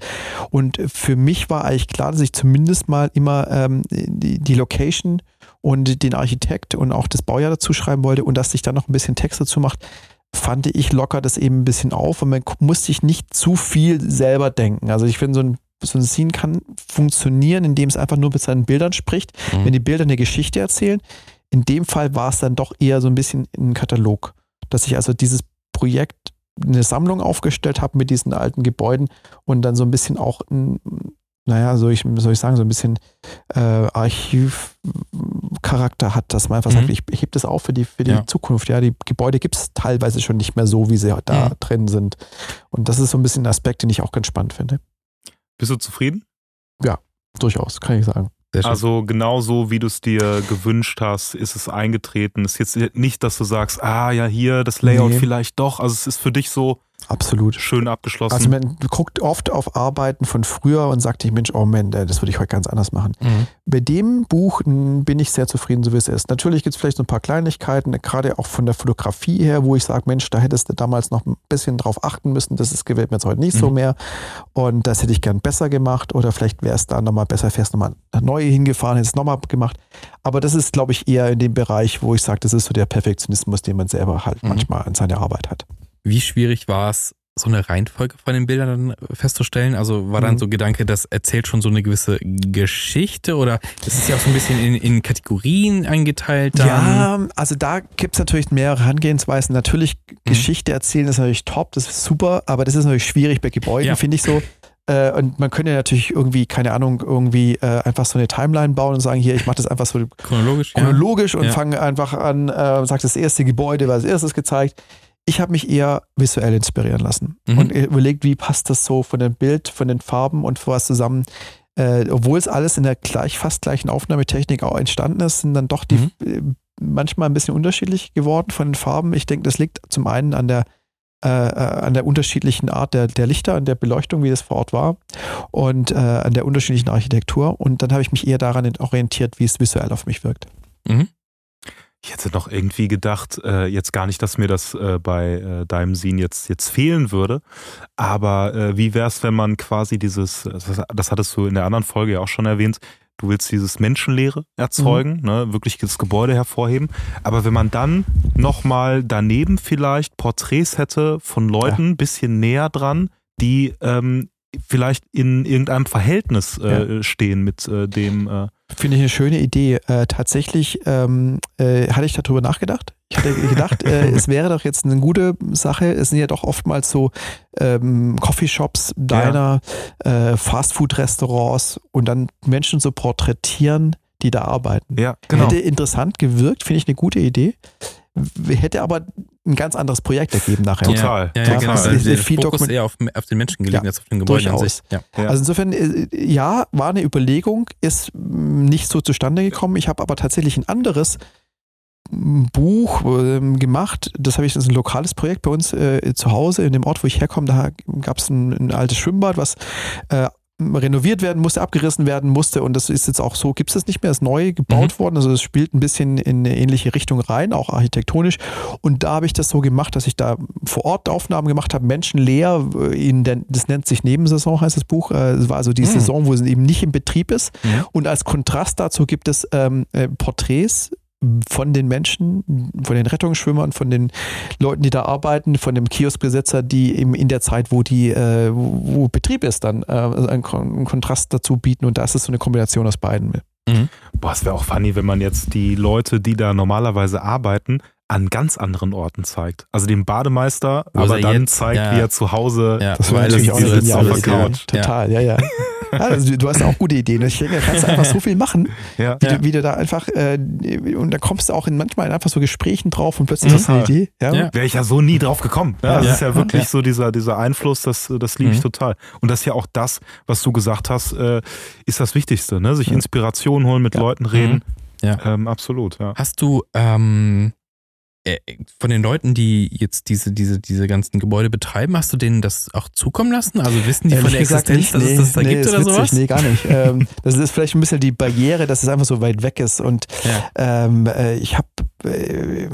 Und für mich war eigentlich klar, dass ich zumindest mal immer ähm, die, die, Location und den Architekt und auch das Baujahr dazu schreiben wollte und dass sich dann noch ein bisschen Text dazu macht fand ich locker das eben ein bisschen auf und man muss sich nicht zu viel selber denken. Also ich finde, so ein, so ein Scene kann funktionieren, indem es einfach nur mit seinen Bildern spricht, mhm. wenn die Bilder eine Geschichte erzählen. In dem Fall war es dann doch eher so ein bisschen ein Katalog, dass ich also dieses Projekt eine Sammlung aufgestellt habe mit diesen alten Gebäuden und dann so ein bisschen auch ein, naja, soll ich, soll ich sagen, so ein bisschen äh, Archivcharakter hat, dass man einfach mhm. sagt, ich, ich hebe das auf für die, für die ja. Zukunft. Ja, die Gebäude gibt es teilweise schon nicht mehr so, wie sie da mhm. drin sind. Und das ist so ein bisschen ein Aspekt, den ich auch ganz spannend finde. Bist du zufrieden? Ja, durchaus, kann ich sagen. Also genauso wie du es dir gewünscht hast, ist es eingetreten. Es ist jetzt nicht, dass du sagst, ah ja, hier das Layout nee. vielleicht doch. Also es ist für dich so, Absolut. Schön abgeschlossen. Also man guckt oft auf Arbeiten von früher und sagt sich, Mensch, oh Mann, das würde ich heute ganz anders machen. Mhm. Bei dem Buch bin ich sehr zufrieden, so wie es ist. Natürlich gibt es vielleicht so ein paar Kleinigkeiten, gerade auch von der Fotografie her, wo ich sage, Mensch, da hättest du damals noch ein bisschen drauf achten müssen. Das ist, gewählt mir jetzt heute nicht mhm. so mehr. Und das hätte ich gern besser gemacht. Oder vielleicht wäre es da nochmal besser, fährst nochmal neu hingefahren, hättest es nochmal gemacht. Aber das ist, glaube ich, eher in dem Bereich, wo ich sage, das ist so der Perfektionismus, den man selber halt mhm. manchmal an seiner Arbeit hat. Wie schwierig war es, so eine Reihenfolge von den Bildern festzustellen? Also war dann mhm. so Gedanke, das erzählt schon so eine gewisse Geschichte oder das ist ja auch so ein bisschen in, in Kategorien eingeteilt? Dann? Ja, also da gibt es natürlich mehrere Herangehensweisen. Natürlich, mhm. Geschichte erzählen ist natürlich top, das ist super, aber das ist natürlich schwierig bei Gebäuden, ja. finde ich so. Äh, und man könnte natürlich irgendwie, keine Ahnung, irgendwie äh, einfach so eine Timeline bauen und sagen, hier, ich mache das einfach so chronologisch, chronologisch ja. und ja. fange einfach an, äh, sagt das erste Gebäude, war als erstes gezeigt ich habe mich eher visuell inspirieren lassen mhm. und überlegt, wie passt das so von dem Bild, von den Farben und was zusammen. Äh, obwohl es alles in der gleich, fast gleichen Aufnahmetechnik auch entstanden ist, sind dann doch die mhm. Äh, manchmal ein bisschen unterschiedlich geworden von den Farben. Ich denke, das liegt zum einen an der äh, äh, an der unterschiedlichen Art der, der Lichter, an der Beleuchtung, wie das vor Ort war und äh, an der unterschiedlichen Architektur. Und dann habe ich mich eher daran orientiert, wie es visuell auf mich wirkt. Mhm. Ich hätte noch irgendwie gedacht, äh, jetzt gar nicht, dass mir das äh, bei äh, deinem Scene jetzt, jetzt fehlen würde. Aber äh, wie wäre es, wenn man quasi dieses, das, das hattest du in der anderen Folge ja auch schon erwähnt, du willst dieses Menschenleere erzeugen, mhm. ne, wirklich das Gebäude hervorheben. Aber wenn man dann nochmal daneben vielleicht Porträts hätte von Leuten, ja. bisschen näher dran, die ähm, vielleicht in irgendeinem Verhältnis äh, ja. stehen mit äh, dem äh, Finde ich eine schöne Idee. Äh, tatsächlich ähm, äh, hatte ich darüber nachgedacht. Ich hatte gedacht, äh, es wäre doch jetzt eine gute Sache. Es sind ja doch oftmals so ähm, Coffeeshops, Diner, ja. äh, Fastfood-Restaurants und dann Menschen so porträtieren, die da arbeiten. Ja, genau. Hätte interessant gewirkt, finde ich eine gute Idee hätte aber ein ganz anderes Projekt ergeben nachher. Total. Ja, ja, ja genau. Also der Fokus ist eher auf, auf, den Menschen gelegen ja, als auf den Gebäuden an sich. Ja. Also insofern, äh, ja, war eine Überlegung, ist nicht so zustande gekommen. Ich habe aber tatsächlich ein anderes Buch ähm, gemacht. Das habe ich, das ist ein lokales Projekt bei uns äh, zu Hause in dem Ort, wo ich herkomme. Da gab es ein, ein, altes Schwimmbad, was äh, renoviert werden musste, abgerissen werden musste und das ist jetzt auch so, gibt es das nicht mehr, ist neu gebaut mhm. worden, also es spielt ein bisschen in eine ähnliche Richtung rein, auch architektonisch und da habe ich das so gemacht, dass ich da vor Ort Aufnahmen gemacht habe, menschenleer, äh, in der, das nennt sich Nebensaison, heißt das Buch, äh, es war also die mhm. Saison, wo es eben nicht im Betrieb ist mhm. und als Kontrast dazu gibt es ähm, äh, Porträts von den Menschen, von den Rettungsschwimmern, von den Leuten, die da arbeiten, von dem Kioskbesetzer, die eben in der Zeit, wo die, äh, wo Betrieb ist, dann äh, einen, Kontrast dazu bieten. Und da ist es so eine Kombination aus beiden. Mhm. Boah, es wäre auch funny, wenn man jetzt die Leute, die da normalerweise arbeiten, an ganz anderen Orten zeigt. Also dem Bademeister, Wo aber dann jetzt, zeigt, ja. wie er zu Hause ja, das war natürlich auch eine geniale Couch. Total, ja, ja. ja also du hast auch gute Ideen. Ich denke, da kannst du einfach so viel machen, ja. wie, du, wie du da einfach, äh, und da kommst du auch in manchmal in einfach so Gesprächen drauf und plötzlich hast du eine Idee. Ja. Wäre ich ja so nie drauf gekommen. Ja, das ist ja wirklich so dieser, dieser Einfluss, das, das liebe ich mhm. total. Und das ist ja auch das, was du gesagt hast, äh, ist das Wichtigste, ne? Sich Inspiration holen, mit Leuten reden. Mhm. Ja. Ähm, absolut, ja. Hast du ähm, äh, von den Leuten, die jetzt diese, diese, diese ganzen Gebäude betreiben, hast du denen das auch zukommen lassen? Also wissen die Ehrlich von der Existenz, nicht, dass nee, es das da nee, gibt oder witzig, sowas? Nee, gar nicht. ähm, das ist vielleicht ein bisschen die Barriere, dass es einfach so weit weg ist. Und ja. ähm, äh, ich habe äh,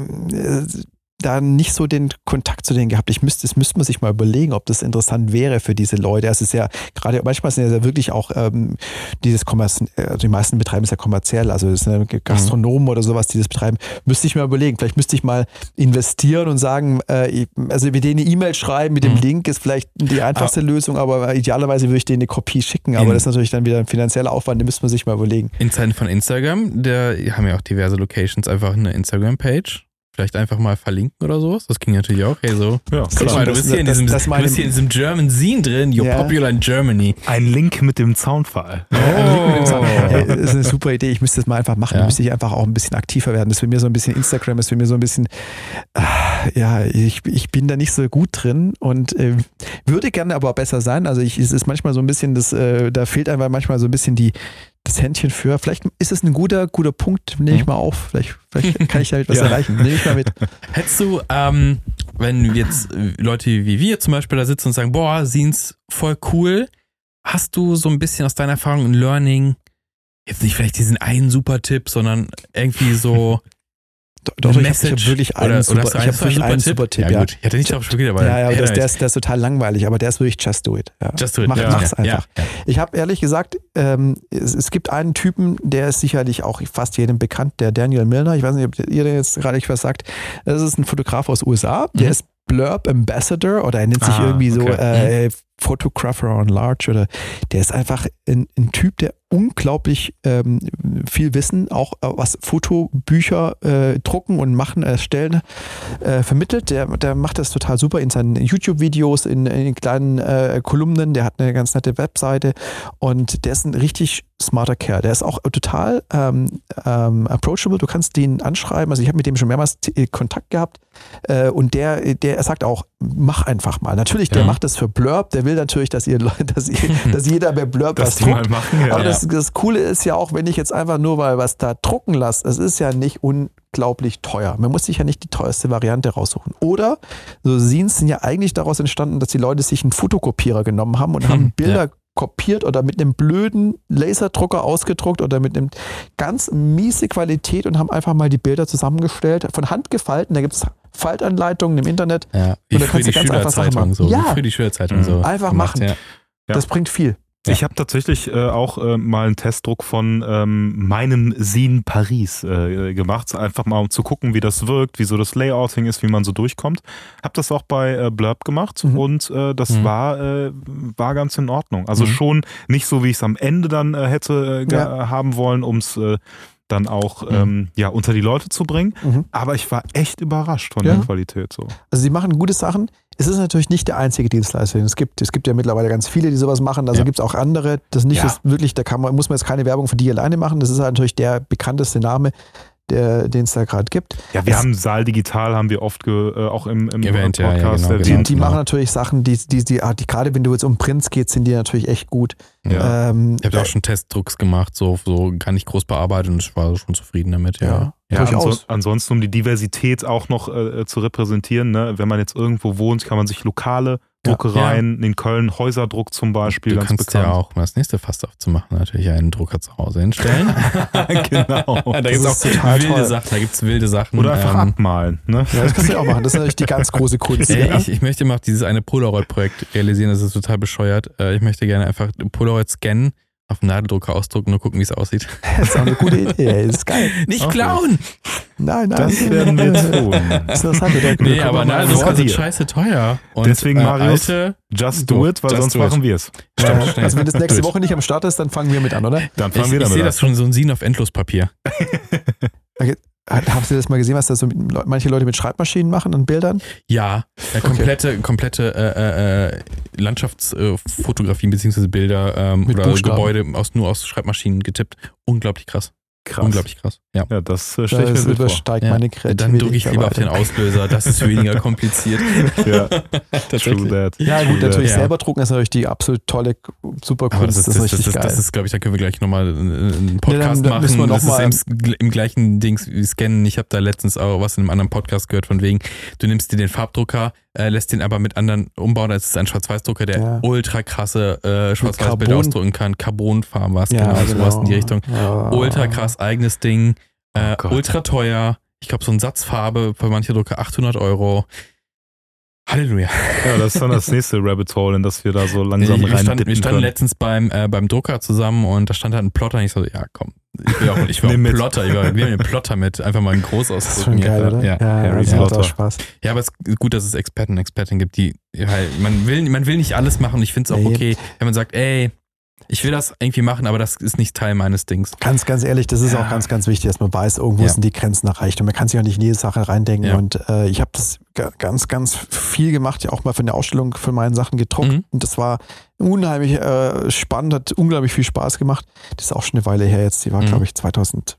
da nicht so den Kontakt zu denen gehabt. Ich müsste, das müsste man sich mal überlegen, ob das interessant wäre für diese Leute. Es ist ja gerade, manchmal sind ja wirklich auch ähm, dieses Kommerz, also die meisten betreiben es ja kommerziell, also es sind Gastronomen mhm. oder sowas, die das betreiben. Müsste ich mal überlegen. Vielleicht müsste ich mal investieren und sagen, äh, also wir denen eine E-Mail schreiben mit dem mhm. Link ist vielleicht die einfachste ah. Lösung, aber idealerweise würde ich denen eine Kopie schicken. Aber In das ist natürlich dann wieder ein finanzieller Aufwand, den müsste man sich mal überlegen. In Zeiten von Instagram, da haben ja auch diverse Locations einfach eine Instagram-Page Vielleicht einfach mal verlinken oder sowas. Das ging natürlich auch. Hey, so. Ja, Guck mal, du bist, hier in diesem, das, das du bist hier in diesem German Scene drin. You're ja. popular in Germany. Ein Link mit dem Soundfile. Oh. Hey, das ist eine super Idee. Ich müsste das mal einfach machen. Ja. müsste ich einfach auch ein bisschen aktiver werden. Das ist für mir so ein bisschen Instagram, ist für mir so ein bisschen, ah, ja, ich, ich bin da nicht so gut drin und äh, würde gerne aber besser sein. Also ich, es ist manchmal so ein bisschen, das, äh, da fehlt einfach manchmal so ein bisschen die, das Händchen für. Vielleicht ist es ein guter, guter Punkt, nehme ich mhm. mal auf. Vielleicht, vielleicht kann ich damit was ja. erreichen. Nehme ich mal mit. Hättest du, ähm, wenn jetzt Leute wie wir zum Beispiel da sitzen und sagen, boah, Scenes voll cool, hast du so ein bisschen aus deiner Erfahrung ein Learning, jetzt nicht vielleicht diesen einen super Tipp, sondern irgendwie so doch, ich habe hab wirklich einen oder, super, oder ich hab wirklich einen super Tipp. Ja, ja. gut. Ich hatte nicht auch schon wieder, weil ja, ja, das, der, ist, der ist total langweilig, aber der ist wirklich just do it. Ja. Just do it. Mach, ja. Mach's einfach. Ja. Ich habe ehrlich gesagt, ähm, es, es, gibt einen Typen, der ist sicherlich auch fast jedem bekannt, der Daniel Milner. Ich weiß nicht, ob ihr jetzt gerade was sagt. Das ist ein Fotograf aus USA, der mhm. ist Blurb Ambassador oder er nennt sich ah, irgendwie okay. so äh, mhm. Photographer on Large oder der ist einfach ein, ein Typ, der unglaublich ähm, viel Wissen, auch äh, was Fotobücher äh, drucken und machen, erstellen, äh, vermittelt. Der, der macht das total super in seinen YouTube-Videos, in, in kleinen äh, Kolumnen. Der hat eine ganz nette Webseite und der ist ein richtig smarter Kerl. Der ist auch total ähm, ähm, approachable. Du kannst den anschreiben. Also ich habe mit dem schon mehrmals äh, Kontakt gehabt äh, und der, der sagt auch, mach einfach mal. Natürlich, der ja. macht das für Blurb. Der will natürlich, dass ihr, dass, ihr, dass jeder bei Blurb was druckt. Machen, ja. Aber das, das Coole ist ja auch, wenn ich jetzt einfach nur mal was da drucken lasse, es ist ja nicht unglaublich teuer. Man muss sich ja nicht die teuerste Variante raussuchen. Oder so Scenes sind ja eigentlich daraus entstanden, dass die Leute sich einen Fotokopierer genommen haben und hm, haben Bilder ja kopiert oder mit einem blöden Laserdrucker ausgedruckt oder mit einem ganz miese Qualität und haben einfach mal die Bilder zusammengestellt, von Hand gefalten. Da gibt es Faltanleitungen im Internet. Ja, wie und da kannst du ganz einfach Sachen machen. So, ja, für die Schülerzeitung mhm. so. Einfach gemacht, machen. Ja. Das bringt viel. Ja. Ich habe tatsächlich äh, auch äh, mal einen Testdruck von ähm, meinem Sin Paris äh, gemacht, einfach mal um zu gucken, wie das wirkt, wie so das Layouting ist, wie man so durchkommt. Habe das auch bei äh, Blurb gemacht mhm. und äh, das mhm. war, äh, war ganz in Ordnung. Also mhm. schon nicht so, wie ich es am Ende dann äh, hätte ja. haben wollen, ums äh, dann auch mhm. ähm, ja, unter die Leute zu bringen. Mhm. Aber ich war echt überrascht von ja. der Qualität. So. Also sie machen gute Sachen. Es ist natürlich nicht der einzige Dienstleister. Es gibt, es gibt ja mittlerweile ganz viele, die sowas machen. Also ja. gibt es auch andere. Das nicht ja. wirklich, da kann man, muss man jetzt keine Werbung für die alleine machen. Das ist natürlich der bekannteste Name den es da gerade gibt. Ja, wir es, haben Saal Digital, haben wir oft ge, äh, auch im, im Event, Podcast. Ja, ja, genau, die, die genau. machen natürlich Sachen, die, die, die, die gerade wenn du jetzt um Prinz geht, sind die natürlich echt gut. Ja. Ähm, ich habe auch schon Testdrucks gemacht, so, so gar nicht groß bearbeitet und ich war schon zufrieden damit, ja. Ja, anso ansonsten, um die Diversität auch noch äh, zu repräsentieren, ne? wenn man jetzt irgendwo wohnt, kann man sich lokale Druckereien, ja. in Köln Häuserdruck zum Beispiel, du ganz kannst bekannt. ja auch, um das nächste Fass aufzumachen, natürlich einen Drucker zu Hause hinstellen. genau. da gibt es auch wilde toll. Sachen, da gibt es wilde Sachen. Oder einfach ähm, abmalen. Ne? Ja, das kannst du ja auch machen. Das ist natürlich die ganz große Kunst. Ey, ich, ich, möchte mal dieses eine Polaroid-Projekt realisieren, das ist total bescheuert. Äh, ich möchte gerne einfach Polaroid scannen auf dem Nadeldrucker ausdrucken und gucken, wie es aussieht. Das ist auch eine gute Idee, das ist geil. Nicht okay. klauen! Nein, nein. Das werden wir tun. Das ist das nee, aber Nadeldrucker sind scheiße teuer. Und Deswegen, äh, Marius, alte, just do it, weil sonst machen wir es. Ja, also wenn das nächste Woche nicht am Start ist, dann fangen wir mit an, oder? Dann fangen ich, wir damit an. Ich sehe das schon so ein Sin auf Endlospapier. okay. Habt ihr das mal gesehen, was da so manche Leute mit Schreibmaschinen machen und Bildern? Ja, äh, komplette, okay. komplette äh, äh, Landschaftsfotografien bzw. Bilder ähm, oder Buchstaben. Gebäude aus, nur aus Schreibmaschinen getippt. Unglaublich krass. Krass. Unglaublich krass. Ja, ja das äh, stelle ich mir übersteigt ja. meine Kreativität. Dann drücke ich lieber auf den Auslöser, das ist weniger kompliziert. ja, True that. Ja, gut, natürlich ja. selber drucken ist natürlich die absolut tolle, super Kunst. Das ist, das, das, das, das ist, glaube ich, da können wir gleich nochmal einen Podcast ja, dann, dann machen. das ist im, im, gleichen Dings wie Scannen. Ich habe da letztens auch was in einem anderen Podcast gehört, von wegen, du nimmst dir den Farbdrucker, äh, lässt den aber mit anderen umbauen. Das ist ein Schwarz-Weiß-Drucker, der ja. ultra krasse äh, Schwarz-Weiß-Bilder ausdrucken kann. Carbonfarben war es, ja, genau, sowas in die Richtung. Ultra krass, eigenes Ding. Äh, oh ultra teuer. Ich glaube, so ein Satzfarbe für manche Drucker 800 Euro. Halleluja. Ja, das ist dann das nächste Rabbit Hole, in das wir da so langsam wir rein standen, Wir standen letztens beim, äh, beim Drucker zusammen und da stand halt ein Plotter und ich so, ja komm, ich will auch, ich will auch Plotter, ich will, einen Plotter mit, einfach mal einen Groß Das ist schon geil, oder? Ja, ja Harry ja, macht auch Spaß. Ja, aber es ist gut, dass es Experten und Expertinnen gibt, die halt, man will, man will nicht alles machen ich finde es auch okay, wenn man sagt, ey, ich will das irgendwie machen, aber das ist nicht Teil meines Dings. Ganz, ganz ehrlich, das ist ja. auch ganz, ganz wichtig, dass man weiß, irgendwo ja. sind die Grenzen erreicht und man kann sich auch nicht in jede Sache reindenken. Ja. Und äh, ich habe das ganz, ganz viel gemacht, ja auch mal für eine Ausstellung für meine Sachen gedruckt. Mhm. Und das war unheimlich äh, spannend, hat unglaublich viel Spaß gemacht. Das ist auch schon eine Weile her jetzt. Die war, mhm. glaube ich, 2018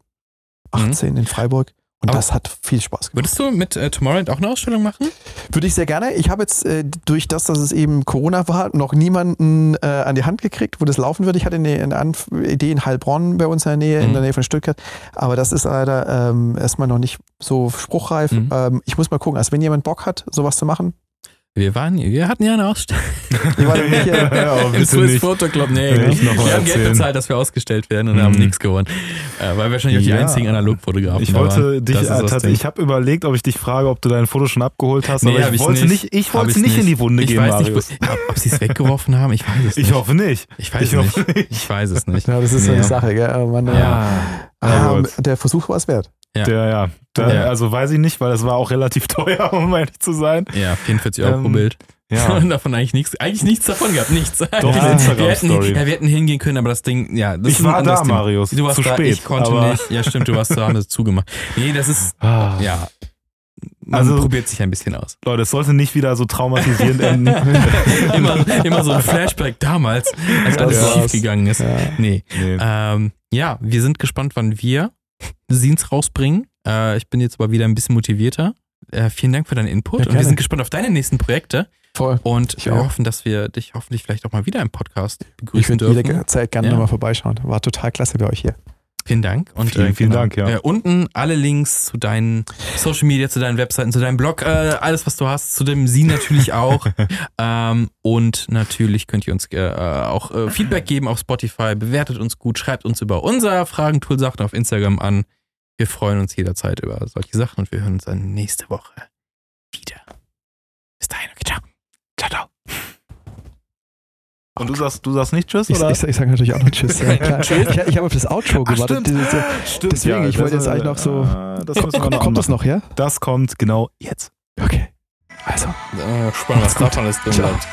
mhm. in Freiburg. Und Aber das hat viel Spaß gemacht. Würdest du mit äh, Tomorrowland auch eine Ausstellung machen? Würde ich sehr gerne. Ich habe jetzt äh, durch das, dass es eben Corona war, noch niemanden äh, an die Hand gekriegt, wo das laufen würde. Ich hatte eine, eine Idee in Heilbronn bei uns in der Nähe, mhm. in der Nähe von Stuttgart. Aber das ist leider ähm, erstmal noch nicht so spruchreif. Mhm. Ähm, ich muss mal gucken. Also wenn jemand Bock hat, sowas zu machen, wir waren, wir hatten ja eine Ausstellung. Wir waren nicht hier. ja, Im Swiss Photo Club. Nee, nee wir haben erzählen. Geld bezahlt, dass wir ausgestellt werden und mhm. haben nichts gewonnen. Äh, weil wir wahrscheinlich auch die einzigen Analogfotografen Ich wollte dich, äh, ich habe überlegt, ob ich dich frage, ob du dein Foto schon abgeholt hast, nee, aber ich, wollte nicht, nicht ich wollte nicht, nicht in die Wunde ich gehen, weiß Marius. Nicht, ob sie es weggeworfen haben, ich weiß es nicht. Ich hoffe nicht. Ich weiß ich es nicht. nicht. Ich weiß es nicht. Ja, das ist nee. so eine Sache, gell? Man, ja. Ah, der Versuch war es wert. Ja. Der, ja. Der, ja. Also weiß ich nicht, weil es war auch relativ teuer, um ehrlich zu sein. Ja, 44 Euro ähm, pro Bild. Ja. Und davon eigentlich nichts, eigentlich nichts davon gehabt, nichts. Doch, ja, wir, hätten, ja, wir hätten hingehen können, aber das Ding, ja. Das ich war da, Ding. Marius. Du warst zu da, spät, ich konnte nicht. Ja, stimmt, du warst da, das zugemacht. Nee, das ist, ah. ja. Man also probiert sich ein bisschen aus. Leute, es sollte nicht wieder so traumatisierend enden. immer, immer so ein Flashback damals, als alles ja. schief gegangen ist. Ja. Nee. nee. Ähm, ja, wir sind gespannt, wann wir Scenes rausbringen. Äh, ich bin jetzt aber wieder ein bisschen motivierter. Äh, vielen Dank für deinen Input ja, und wir sind gespannt auf deine nächsten Projekte. Voll. Und ich wir auch. hoffen, dass wir dich hoffentlich vielleicht auch mal wieder im Podcast begrüßen ich dürfen. Ich würde Zeit gerne ja. nochmal vorbeischauen. War total klasse bei euch hier. Vielen Dank. Und vielen, äh, vielen genau, Dank, ja. Äh, unten alle Links zu deinen Social Media, zu deinen Webseiten, zu deinem Blog, äh, alles, was du hast, zu dem Sie natürlich auch. ähm, und natürlich könnt ihr uns äh, auch äh, Feedback geben auf Spotify. Bewertet uns gut, schreibt uns über unser Fragentool-Sachen auf Instagram an. Wir freuen uns jederzeit über solche Sachen und wir hören uns dann nächste Woche wieder. Bis dahin, okay, ciao. Ciao, ciao. Und du sagst, du sagst nicht Tschüss, ich, oder? Ich, ich sage natürlich auch noch Tschüss. Ja, ich, ich habe auf das Outro gewartet. Ach, stimmt. Deswegen, ja, ich wollte jetzt eigentlich noch so. Das müssen wir noch kommt das noch, ja? Das kommt genau jetzt. Okay. Also. Äh, spannend, was davon ist drin bleibt.